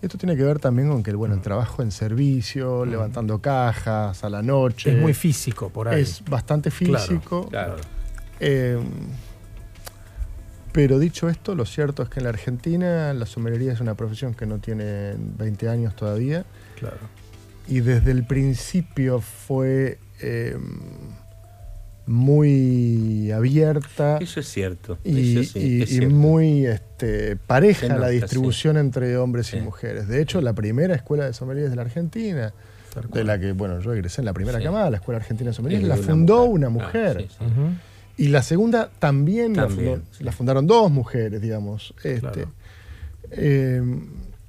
Esto tiene que ver también con que bueno, el trabajo en servicio, levantando cajas a la noche. Es muy físico por ahí. Es bastante físico. claro. Eh, pero dicho esto, lo cierto es que en la Argentina la sommelería es una profesión que no tiene 20 años todavía. Claro. Y desde el principio fue eh, muy abierta. Eso es cierto. Y, eso sí, y- es y cierto. muy este, pareja Se la nota, distribución entre hombres y Sí. mujeres. De hecho, la primera escuela de sommeliers de la Argentina, de la que, bueno, yo egresé en la primera Sí. camada, la Escuela Argentina de Sommeliers, la una fundó mujer. una Ah, mujer. sí, sí. Ujú. Y la segunda también, la También, fundó- la, fundaron dos mujeres, digamos. Este, Claro. eh,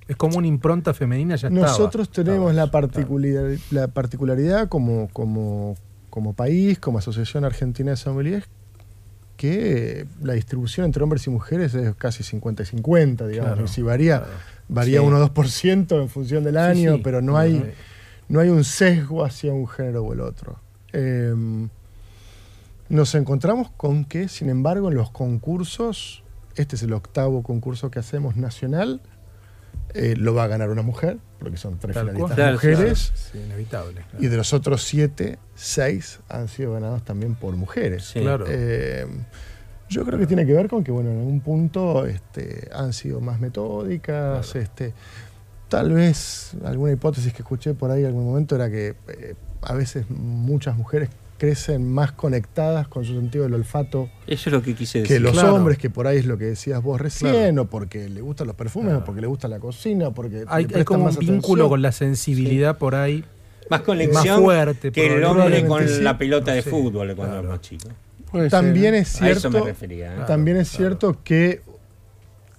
Es como una impronta femenina ya estaba. nosotros tenemos Estaba la, particularidad como, como, como país, como Asociación Argentina de Sommeliers, que la distribución entre hombres y mujeres es casi 50 y 50, digamos. Claro, y si varía, claro. varía Sí. 1 o 2% en función del año, sí. pero no hay, no hay un sesgo hacia un género o el otro. Eh, nos encontramos con que, sin embargo, en los concursos, este es el octavo concurso que hacemos nacional, eh, lo va a ganar una mujer, porque son tres Tal finalistas cual. mujeres. Sí, inevitable. claro. Y de los otros siete, seis han sido ganados también por mujeres. Sí. Claro. Eh, yo creo que tiene que ver con que, bueno, en algún punto este, han sido más metódicas. Este, tal vez alguna hipótesis que escuché por ahí en algún momento era que eh, a veces muchas mujeres crecen más conectadas con su sentido del olfato Eso es lo que quise que decir. los Claro. hombres, que por ahí es lo que decías vos recién, Claro. o porque le gustan los perfumes, o porque le gusta la cocina, o porque Hay, le hay prestan como un más vínculo atención. con la sensibilidad por ahí. Más conexión Más fuerte, que el hombre con sí. la pelota de Sí, fútbol cuando era más chico. Puede También ser. es A eso cierto, me refería. ¿eh? también es cierto que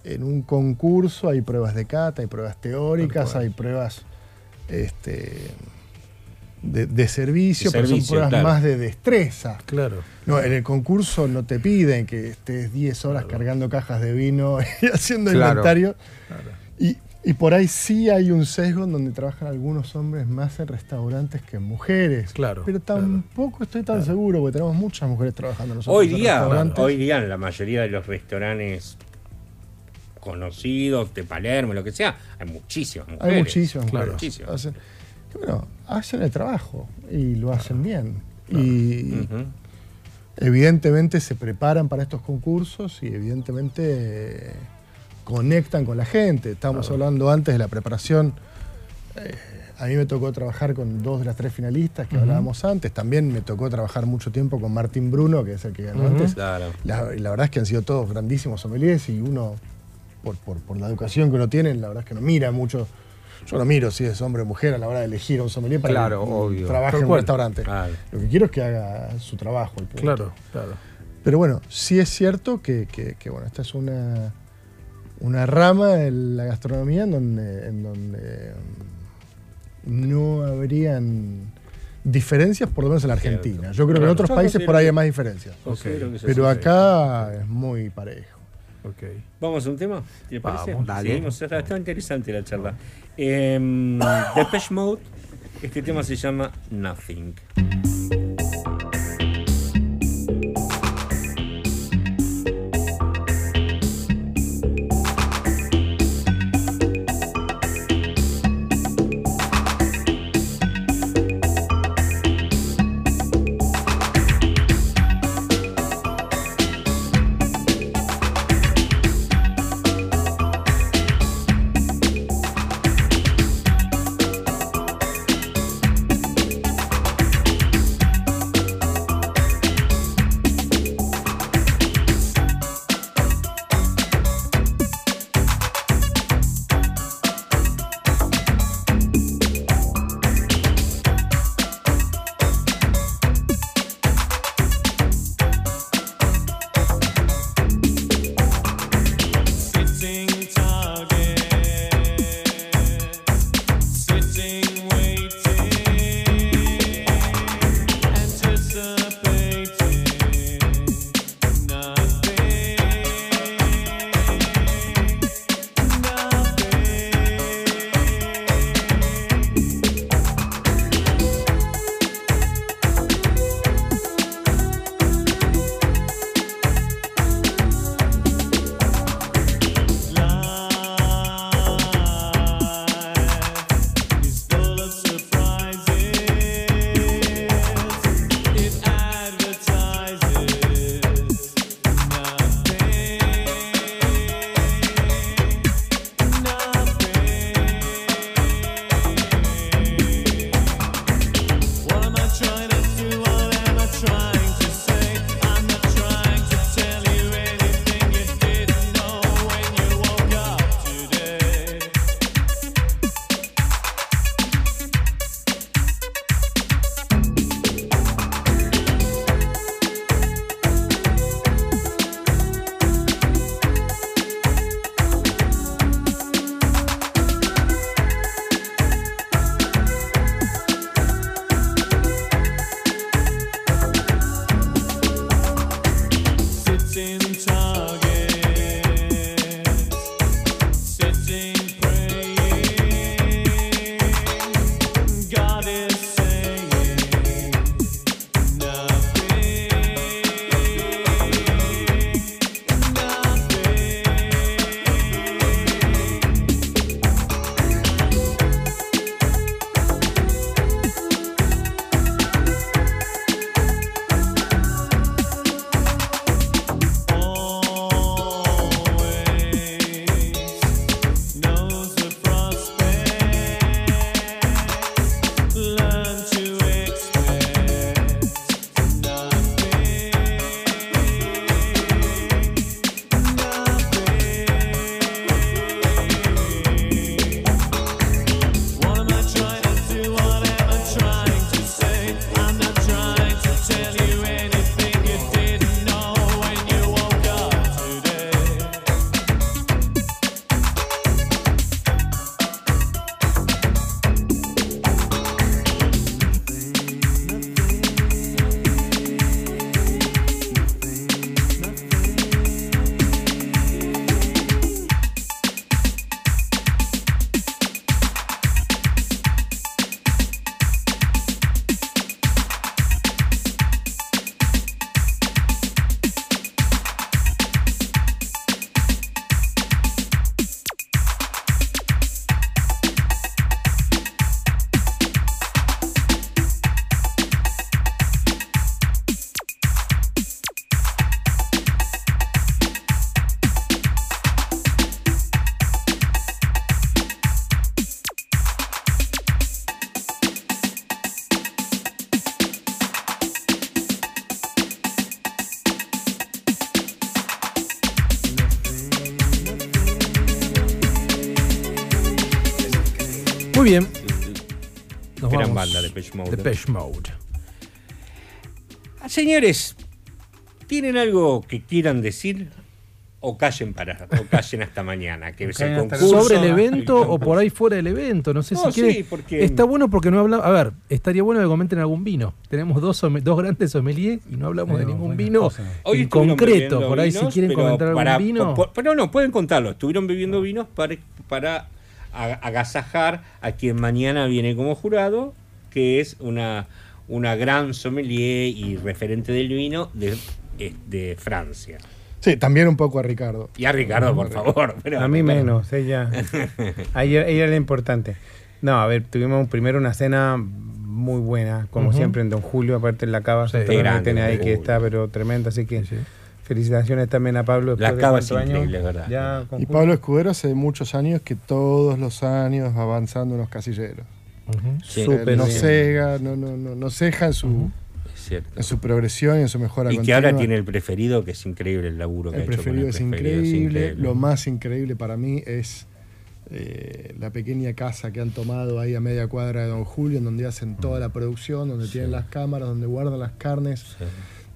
en un concurso hay pruebas de cata, hay pruebas teóricas, hay pruebas este, de, de servicio, De pero servicio, son pruebas claro. más de destreza. Claro. No, en el concurso no te piden que estés 10 horas cargando cajas de vino [LAUGHS] y haciendo Claro. inventario. Y, y por ahí sí hay un sesgo en donde trabajan algunos hombres más en restaurantes que en mujeres. Claro, Pero tampoco estoy tan seguro porque tenemos muchas mujeres trabajando nosotros Hoy en día, restaurantes. hoy día en la mayoría de los restaurantes conocidos de Palermo, lo que sea, hay muchísimas mujeres. Hay muchísimas Claro, mujeres. muchísimas. Hacen, que bueno, hacen el trabajo y lo hacen bien. Y evidentemente se preparan para estos concursos y evidentemente eh, conectan con la gente. Estábamos hablando antes de la preparación. Eh, a mí me tocó trabajar con dos de las tres finalistas que hablábamos antes. También me tocó trabajar mucho tiempo con Martín Bruno, que es el que ganó antes. Claro. La, y la verdad es que han sido todos grandísimos sommeliers y uno, por, por- por la educación que uno tiene, la verdad es que no mira mucho. Yo no miro si es hombre o mujer a la hora de elegir a un sommelier para Claro, que obvio. trabaje en un cual. restaurante. Claro. Lo que quiero es que haga su trabajo. el punto. Claro, claro. Pero bueno, sí es cierto que, que- que, bueno, esta es una, una rama de la gastronomía en donde, en donde mm, no habrían diferencias, por lo menos en la Argentina. Yo creo que en otros países por ahí hay más diferencias. Pero acá es muy parejo. Ok. Vamos a un tema, ¿te parece? Vamos, dale. Seguimos, está, está interesante la charla. Eh, Depeche Mode, este tema se llama. Nothing Depeche Mode. Depeche Mode. Señores, ¿tienen algo que quieran decir? O callen para, o callen hasta mañana, que es el Callen hasta concurso. ¿Sobre el evento o por ahí fuera del evento? No sé No, si quiere. sí, porque- Está bueno porque no hablamos. A ver, estaría bueno que comenten algún vino. Tenemos dos, grandes sommeliers y no hablamos de ningún vino Hoy en concreto. Por ahí, si quieren comentar algún para- vino. por- pero no, pueden contarlo. Estuvieron bebiendo vinos para, para agasajar a quien mañana viene como jurado, que es una, una gran sommelier y referente del vino de, eh, de Francia. Sí, también un poco a Ricardo. Y a Ricardo, por favor. pero- a mí menos, ella. A ella, ella es la importante. No, a ver, tuvimos primero una cena muy buena, como siempre en Don Julio, aparte en la cava, Sí, grande, tiene ahí que está, pero tremenda, así que felicitaciones también a Pablo. La cava es años, increíble, verdad. Ya Y. Pablo Escudero hace muchos años que todos los años va avanzando en los casilleros. Sí. No bien. cega, no, no, no, no ceja en su, Es en su progresión y en su mejora Y que ahora tiene el preferido, que es increíble el laburo que El ha hecho con preferido el es preferido, increíble. Lo más increíble para mí es eh, la pequeña casa que han tomado ahí a media cuadra de Don Julio, en donde hacen toda la producción, donde tienen las cámaras, donde guardan las carnes,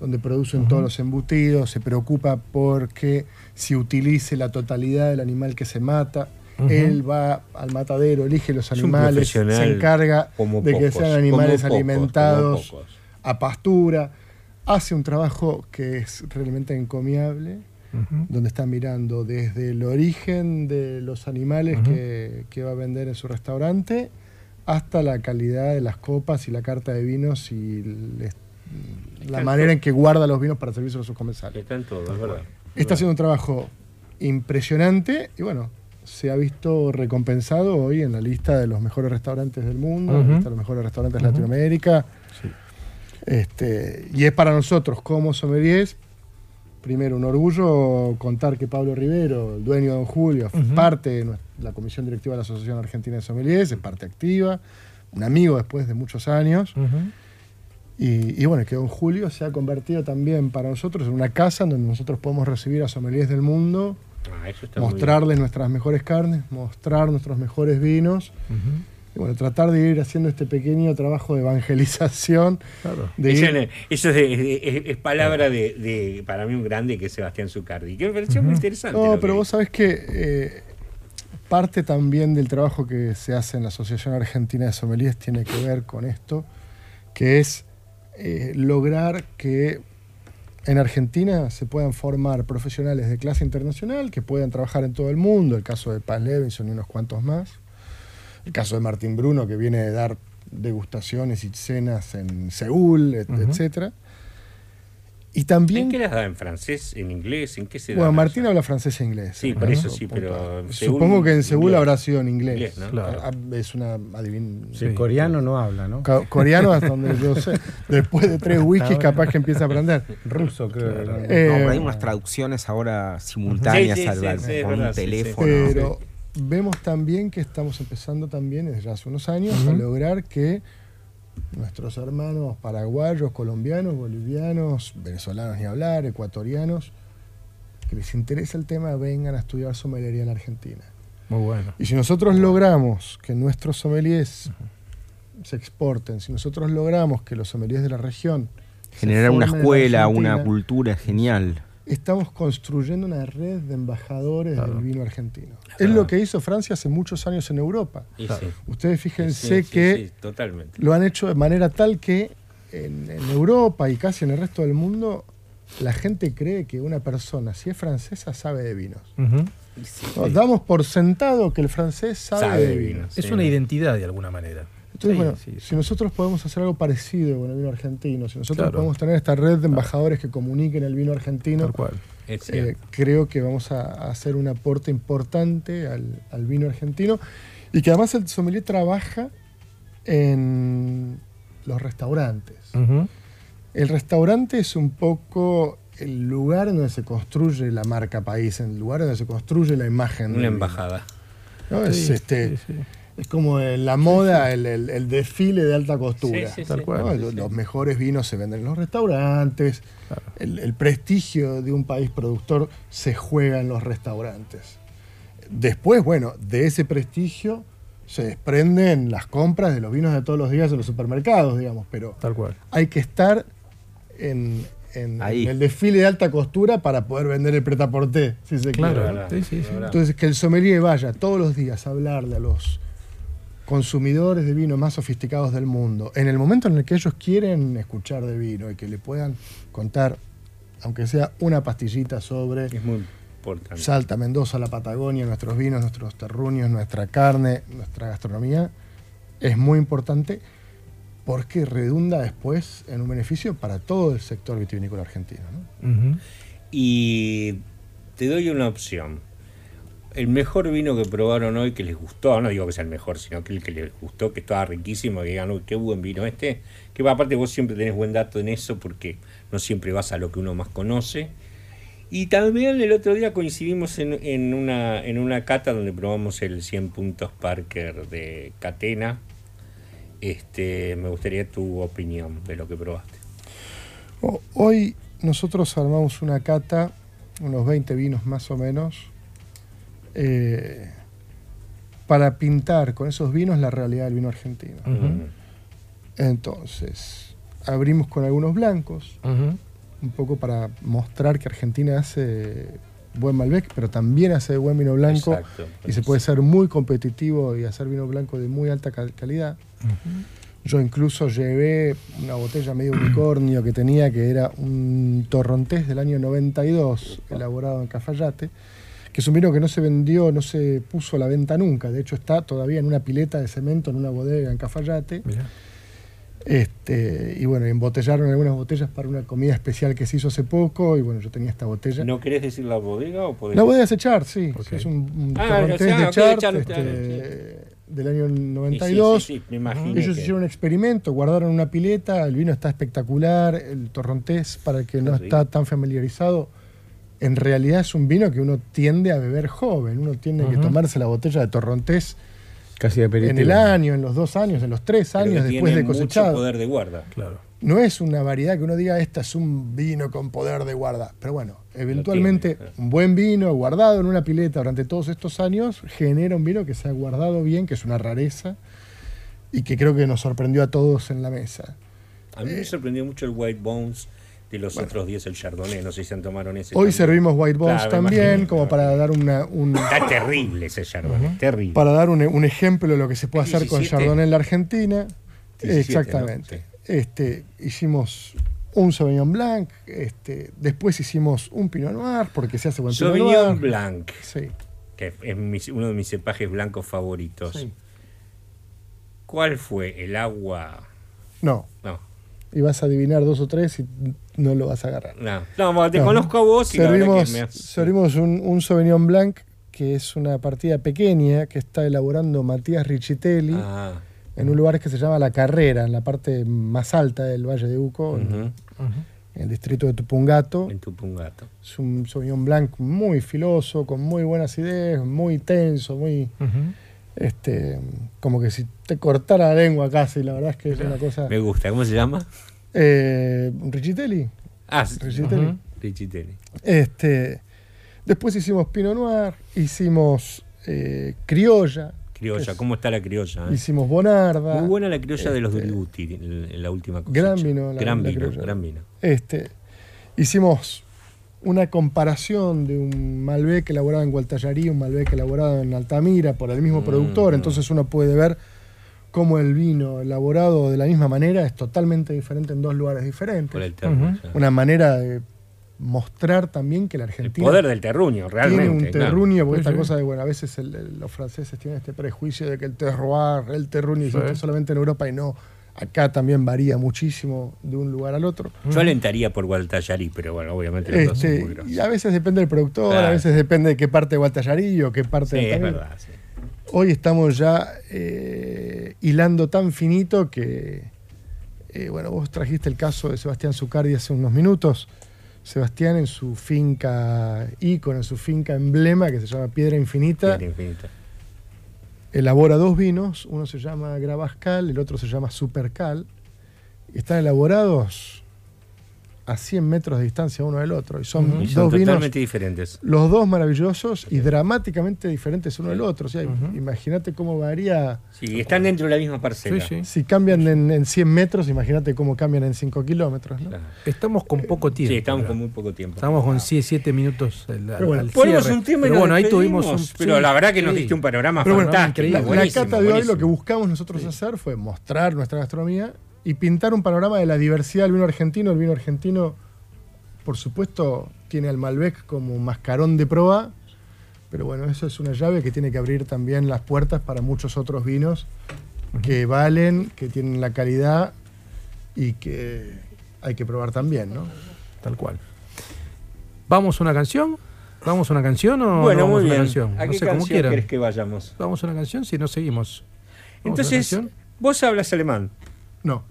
donde producen todos los embutidos, se preocupa porque se utilice la totalidad del animal que se mata. Él va al matadero, elige los animales, se encarga como de que sean animales como pocos, alimentados como a pastura. Hace un trabajo que es realmente encomiable donde está mirando desde el origen de los animales que, que va a vender en su restaurante hasta la calidad de las copas y la carta de vinos y les- la manera en que guarda los vinos para servirse a sus comensales. Está en todo, es verdad. Está haciendo un trabajo impresionante y bueno, se ha visto recompensado hoy en la lista de los mejores restaurantes del mundo, en Ujú. la lista de los mejores restaurantes de. Latinoamérica. Este, y es para nosotros como sommeliers, primero un orgullo contar que Pablo Rivero, el dueño de Don Julio, Ujú. parte de la comisión directiva de la Asociación Argentina de Sommeliers, es parte activa, un amigo después de muchos años. Y, y bueno, que Don Julio se ha convertido también para nosotros en una casa en donde nosotros podemos recibir a sommeliers del mundo, Ah, eso está muy mostrarles nuestras mejores carnes, mostrar nuestros mejores vinos. Y bueno, tratar de ir haciendo este pequeño trabajo de evangelización. De Eso, ir- es- eso es, es- es palabra de, de, para mí, un grande que es Sebastián Zucardi. Que me pareció muy interesante. No, pero que vos sabés que eh, parte también del trabajo que se hace en la Asociación Argentina de Sommeliers tiene que ver con esto, que es eh, lograr que en Argentina se puedan formar profesionales de clase internacional que puedan trabajar en todo el mundo, el caso de Paz Levinson y unos cuantos más, el caso de Martín Bruno que viene de dar degustaciones y cenas en Seúl, et- etcétera. Y también ¿En qué las da? ¿En francés? ¿En inglés? ¿En qué se da? bueno, Martín habla francés e inglés. Sí, ¿no? por eso sí, pero en Seúl, Supongo que en Seúl habrá sido en inglés. Inglés, ¿no? Claro. Ah, Es una adivin... Sí, coreano no habla, ¿no? Coreano hasta donde yo [LAUGHS] sé. Después de tres wikis capaz que empieza a aprender. Ruso, creo. No, Eh, pero hay unas traducciones ahora simultáneas Sí, sí, al- sí, al- sí, es con verdad, un sí, sí. teléfono. Pero vemos también que estamos empezando también desde hace unos años a lograr que nuestros hermanos paraguayos, colombianos, bolivianos, venezolanos ni hablar, ecuatorianos, que les interesa el tema, vengan a estudiar sommelería en la Argentina. Muy bueno. Y si nosotros logramos que nuestros sommeliers se exporten, si nosotros logramos que los sommeliers de la región Generar una escuela, una cultura genial. Estamos construyendo una red de embajadores del vino argentino. Es lo que hizo Francia hace muchos años en Europa. Ustedes fíjense Sí, sí, que sí, totalmente. lo han hecho de manera tal que en, en Europa y casi en el resto del mundo la gente cree que una persona, si es francesa, sabe de vinos. Nos damos por sentado que el francés sabe, Sabe de vinos. Es Sí. una identidad de alguna manera. Entonces, Sí, bueno, sí, si nosotros podemos hacer algo parecido con el vino argentino, si nosotros Claro. podemos tener esta red de embajadores que comuniquen el vino argentino, Tal cual. Es eh, cierto. creo que vamos a, hacer un aporte importante al, al vino argentino y que además el sommelier trabaja en los restaurantes. El restaurante es un poco el lugar en donde se construye la marca país, el lugar donde se construye la imagen. Una embajada. ¿no? Es, Sí, este, sí, sí. Es como en la moda, el, el- el desfile de alta costura. Sí, sí, Tal sí. cual. ¿no? Los, mejores vinos se venden en los restaurantes, el, el prestigio de un país productor se juega en los restaurantes. Después, bueno, de ese prestigio se desprenden las compras de los vinos de todos los días en los supermercados, digamos, pero Tal cual. hay que estar en, en- Ahí. en el desfile de alta costura para poder vender el pretaporté, si se Claro, quiere. sí, sí, sí. Entonces, que el sommelier vaya todos los días a hablarle a los consumidores de vino más sofisticados del mundo, en el momento en el que ellos quieren escuchar de vino y que le puedan contar, aunque sea una pastillita sobre Es muy importante. Salta, Mendoza, la Patagonia, nuestros vinos, nuestros terruños, nuestra carne, nuestra gastronomía, es muy importante porque redunda después en un beneficio para todo el sector vitivinícola argentino. Y te doy una opción. El mejor vino que probaron hoy que les gustó, no digo que sea el mejor, sino que el que les gustó, que estaba riquísimo, que digan, uy, qué buen vino este. Que aparte vos siempre tenés buen dato en eso porque no siempre vas a lo que uno más conoce. Y también el otro día coincidimos en, una, en una cata donde probamos el 100 puntos Parker de Catena. Este, me gustaría tu opinión de lo que probaste. Hoy nosotros armamos una cata, unos 20 vinos más o menos, eh, para pintar con esos vinos la realidad del vino argentino. Entonces, abrimos con algunos blancos, un poco para mostrar que Argentina hace buen Malbec, pero también hace buen vino blanco Exacto. y se puede ser muy competitivo y hacer vino blanco de muy alta cal- calidad. Yo incluso llevé una botella medio unicornio que tenía, que era un torrontés del año 92, elaborado en Cafayate, que es un vino que no se vendió, no se puso a la venta nunca. De hecho, está todavía en una pileta de cemento en una bodega en Cafayate. Mirá. Este, y bueno, embotellaron algunas botellas para una comida especial que se hizo hace poco. Y bueno, yo tenía esta botella. ¿No querés decir la bodega o podés La bodega es Echar, sí. Ok. Es un, un Ah, torrontés o sea, de ok, Echar, Echar, este, del año Sí, sí, 92. sí, sí, me imagino Ellos que- hicieron un experimento, guardaron una pileta, el vino está espectacular, el torrontés, para el que no está tan familiarizado, en realidad es un vino que uno tiende a beber joven, uno tiene que tomarse la botella de torrontés Casi de en el año, en los dos años, en los tres pero que años después tiene de mucho cosechado. poder de guarda. Claro. No es una variedad que uno diga, esta es un vino con poder de guarda. Pero bueno, eventualmente tiene, un buen vino guardado en una pileta durante todos estos años genera un vino que se ha guardado bien, que es una rareza y que creo que nos sorprendió a todos en la mesa. A mí Eh. me sorprendió mucho el White Bones de los otros 10 el Chardonnay. No sé si se tomaron ese. Hoy también. servimos White Bones Claro, también, imagino, como para dar una, un, Está terrible ese Chardonnay, terrible. para dar un, un ejemplo de lo que se puede hacer con 17. Chardonnay en la Argentina. 17, Exactamente. ¿no? Este, hicimos un Sauvignon Blanc, este, después hicimos un Pinot Noir, porque se hace buen Pinot Sauvignon Noir. Blanc, Sí. que es mi- uno de mis cepajes blancos favoritos. Sí. ¿Cuál fue el agua? No, y vas a adivinar dos o tres y no lo vas a agarrar. no, no, bueno, te No. conozco a vos y la servimos, que me has- servimos un, un Sauvignon Blanc que es una partida pequeña que está elaborando Matías Riccitelli Ah, en un lugar que se llama La Carrera, en la parte más alta del Valle de Uco, en- el distrito de Tupungato. en tu pungato. Es un Sauvignon Blanc muy filoso, con muy buenas ideas, muy tenso, muy... este Como que si te cortara la lengua casi, la verdad es que es una cosa... Me gusta, ¿cómo se llama? Eh, Riccitelli. Ah. Ujú. Riccitelli. Este, después hicimos Pinot Noir, hicimos eh, Criolla, Criolla, Es- ¿cómo está la criolla? eh? hicimos Bonarda. Muy buena la criolla de los este, Duributi, en la última cosecha. Gran vino, la- gran la vino, gran vino. Este, hicimos una comparación de un Malbec elaborado en Gualtallarí, un Malbec elaborado en Altamira por el mismo Mm, productor. Entonces uno puede ver cómo el vino elaborado de la misma manera es totalmente diferente en dos lugares diferentes. Por el terruño. Una manera de mostrar también que la El Argentina poder del terruño, realmente. tiene un claro. terruño, porque Sí, esta sí. cosa de, bueno, a veces el- el- los franceses tienen este prejuicio de que el terroir, el terruño Sí. existe solamente en Europa y no. Acá también varía muchísimo de un lugar al otro. Yo alentaría por Gualtallarí, pero bueno, obviamente los dos son Este, muy grosos. y a veces depende del productor, a veces depende de qué parte de Guatallarí o qué parte Sí, de es verdad. sí. Hoy estamos ya eh, hilando tan finito que, eh, bueno, vos trajiste el caso de Sebastián Zucardi hace unos minutos. Sebastián en su finca ícono, en su finca emblema que se llama Piedra Infinita, Piedra infinita. Elabora dos vinos, uno se llama Gravascal, el otro se llama Supercal, están elaborados a 100 metros de distancia uno del otro. Y son Y son dos vinos totalmente diferentes. los dos maravillosos y dramáticamente diferentes uno del otro. O sea, imagínate cómo varía. Sí, están dentro de la misma parcela. Si cambian en, en 100 metros, imagínate cómo cambian en 5 kilómetros. ¿no? Estamos con poco tiempo. Sí, estamos ¿verdad? con muy poco tiempo. Estamos con 7 minutos al, al- Pero bueno, al Ponemos cierre. un tema y Pero nos bueno, ahí tuvimos un. pero sí, la verdad que nos diste un panorama Pero bueno, fantástico. la, la buenísimo, cata de hoy lo que buscamos nosotros hacer fue mostrar nuestra gastronomía y pintar un panorama de la diversidad del vino argentino. El vino argentino, por supuesto, tiene al Malbec como mascarón de proa, pero bueno, eso es una llave que tiene que abrir también las puertas para muchos otros vinos que valen, que tienen la calidad y que hay que probar también, ¿no? Tal cual. ¿Vamos a una canción? ¿Vamos a una canción o Bueno, no vamos muy a una bien. canción? ¿A no qué sé, como canción quieran. querés que vayamos? Vamos a una canción si no seguimos. ¿Vamos a una Entonces, vos hablas alemán. No.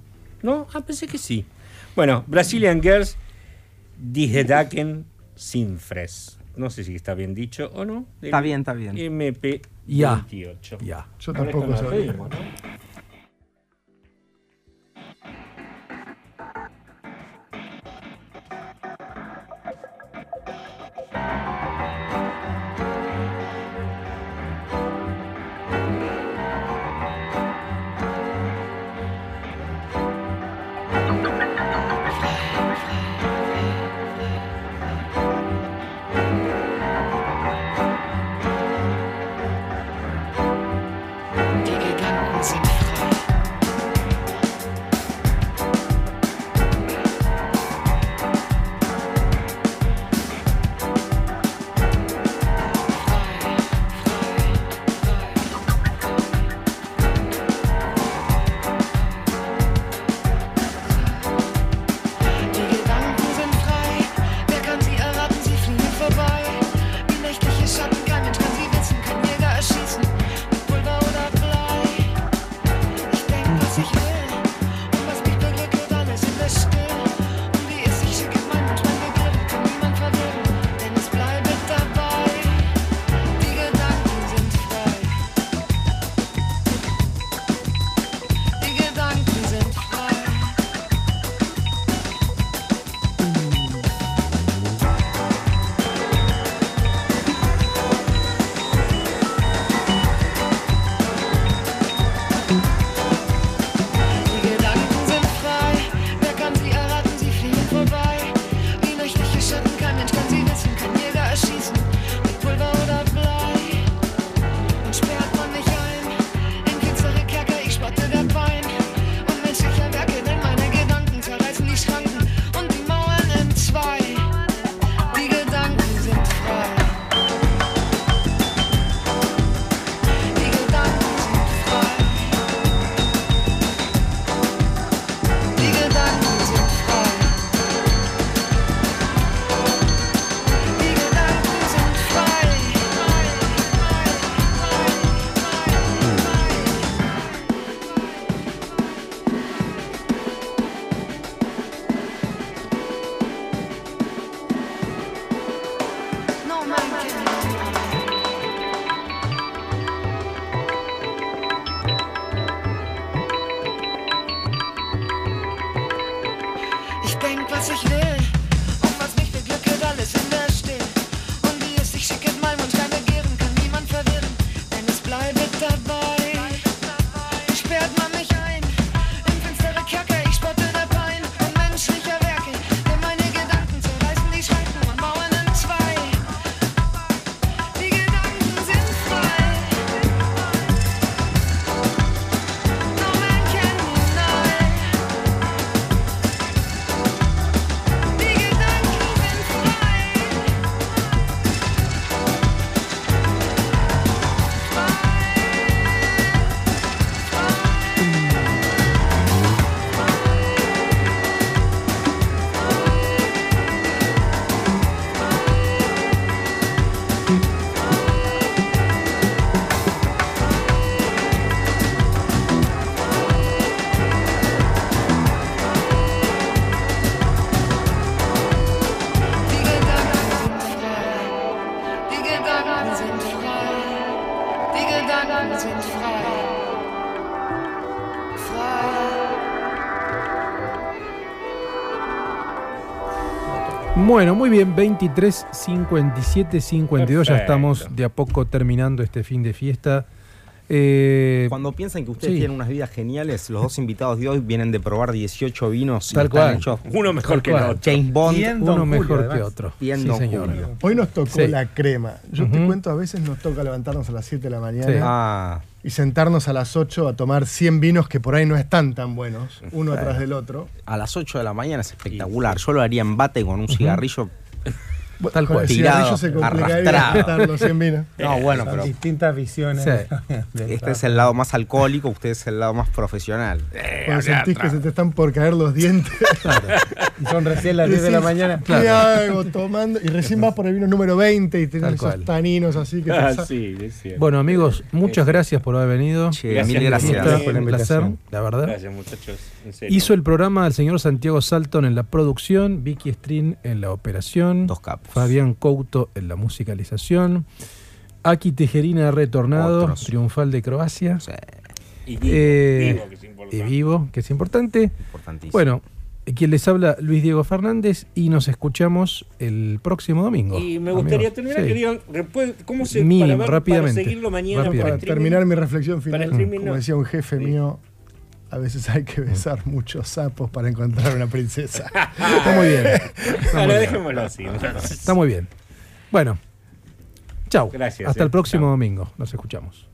¿No? Ah, pensé que sí. Bueno, Brazilian Girls, Die Gedanken sind Fres. No sé si está bien dicho o no. Está bien, está bien. MP Ya. 28. Ya. Yo tampoco sabía. sind frei. Frei. Bueno, muy bien, 23, 57, 52, Perfecto. ya estamos de a poco terminando este fin de fiesta. Eh, Cuando piensan que ustedes sí. tienen unas vidas geniales, los dos invitados de hoy vienen de probar 18 vinos. Tal cual. hechos- Uno mejor que el otro. James Bond. Bien, Uno mejor Julio, que otro. Bien, Sí, Don señor. Julio. Hoy nos tocó Sí. la crema. Yo te cuento, a veces nos toca levantarnos a las 7 de la mañana Sí. Ah. y sentarnos a las 8 a tomar 100 vinos que por ahí no están tan buenos, uno Claro. atrás del otro. A las 8 de la mañana es espectacular. Yo lo haría en bate con un cigarrillo. Tal Con cual. el Tirado, se complicaría arrastrado. estar los 100 vinos. No, bueno, Son pero distintas visiones. [LAUGHS] este es el lado más alcohólico, usted es el lado más profesional. Cuando sentís que se te están por caer los dientes. [LAUGHS] Y son recién las Y 10 de la mañana. ¿Qué hago tomando? Y recién vas por el vino número 20 y tenés Tal esos cual. taninos así que te Ah, sí, es. Bueno, amigos, muchas gracias por haber venido. Che, Gracias, mil gracias. Gracias por la un placer, la verdad. Gracias, muchachos. Hizo el programa el señor Santiago Salton en la producción, Vicky Strin en la operación, Fabián Couto en la musicalización, Aki Tejerina ha retornado, Otros. triunfal de Croacia. Y vivo, Eh, vivo, que es importante. y vivo, que es importante. Importantísimo. Bueno, quien les habla Luis Diego Fernández y nos escuchamos el próximo domingo. Y me gustaría amigos. terminar Sí. que digan después, cómo se Mínimo, para, ver- rápidamente, para seguirlo mañana rápidamente. para terminar mi reflexión Para final, como decía un jefe mío, a veces hay que besar muchos sapos para encontrar una princesa. [LAUGHS] Está muy bien. Está Ahora muy bien. dejémoslo así. entonces. Está muy bien. Bueno, chau. Gracias, Hasta eh. el próximo Chau. domingo. Nos escuchamos.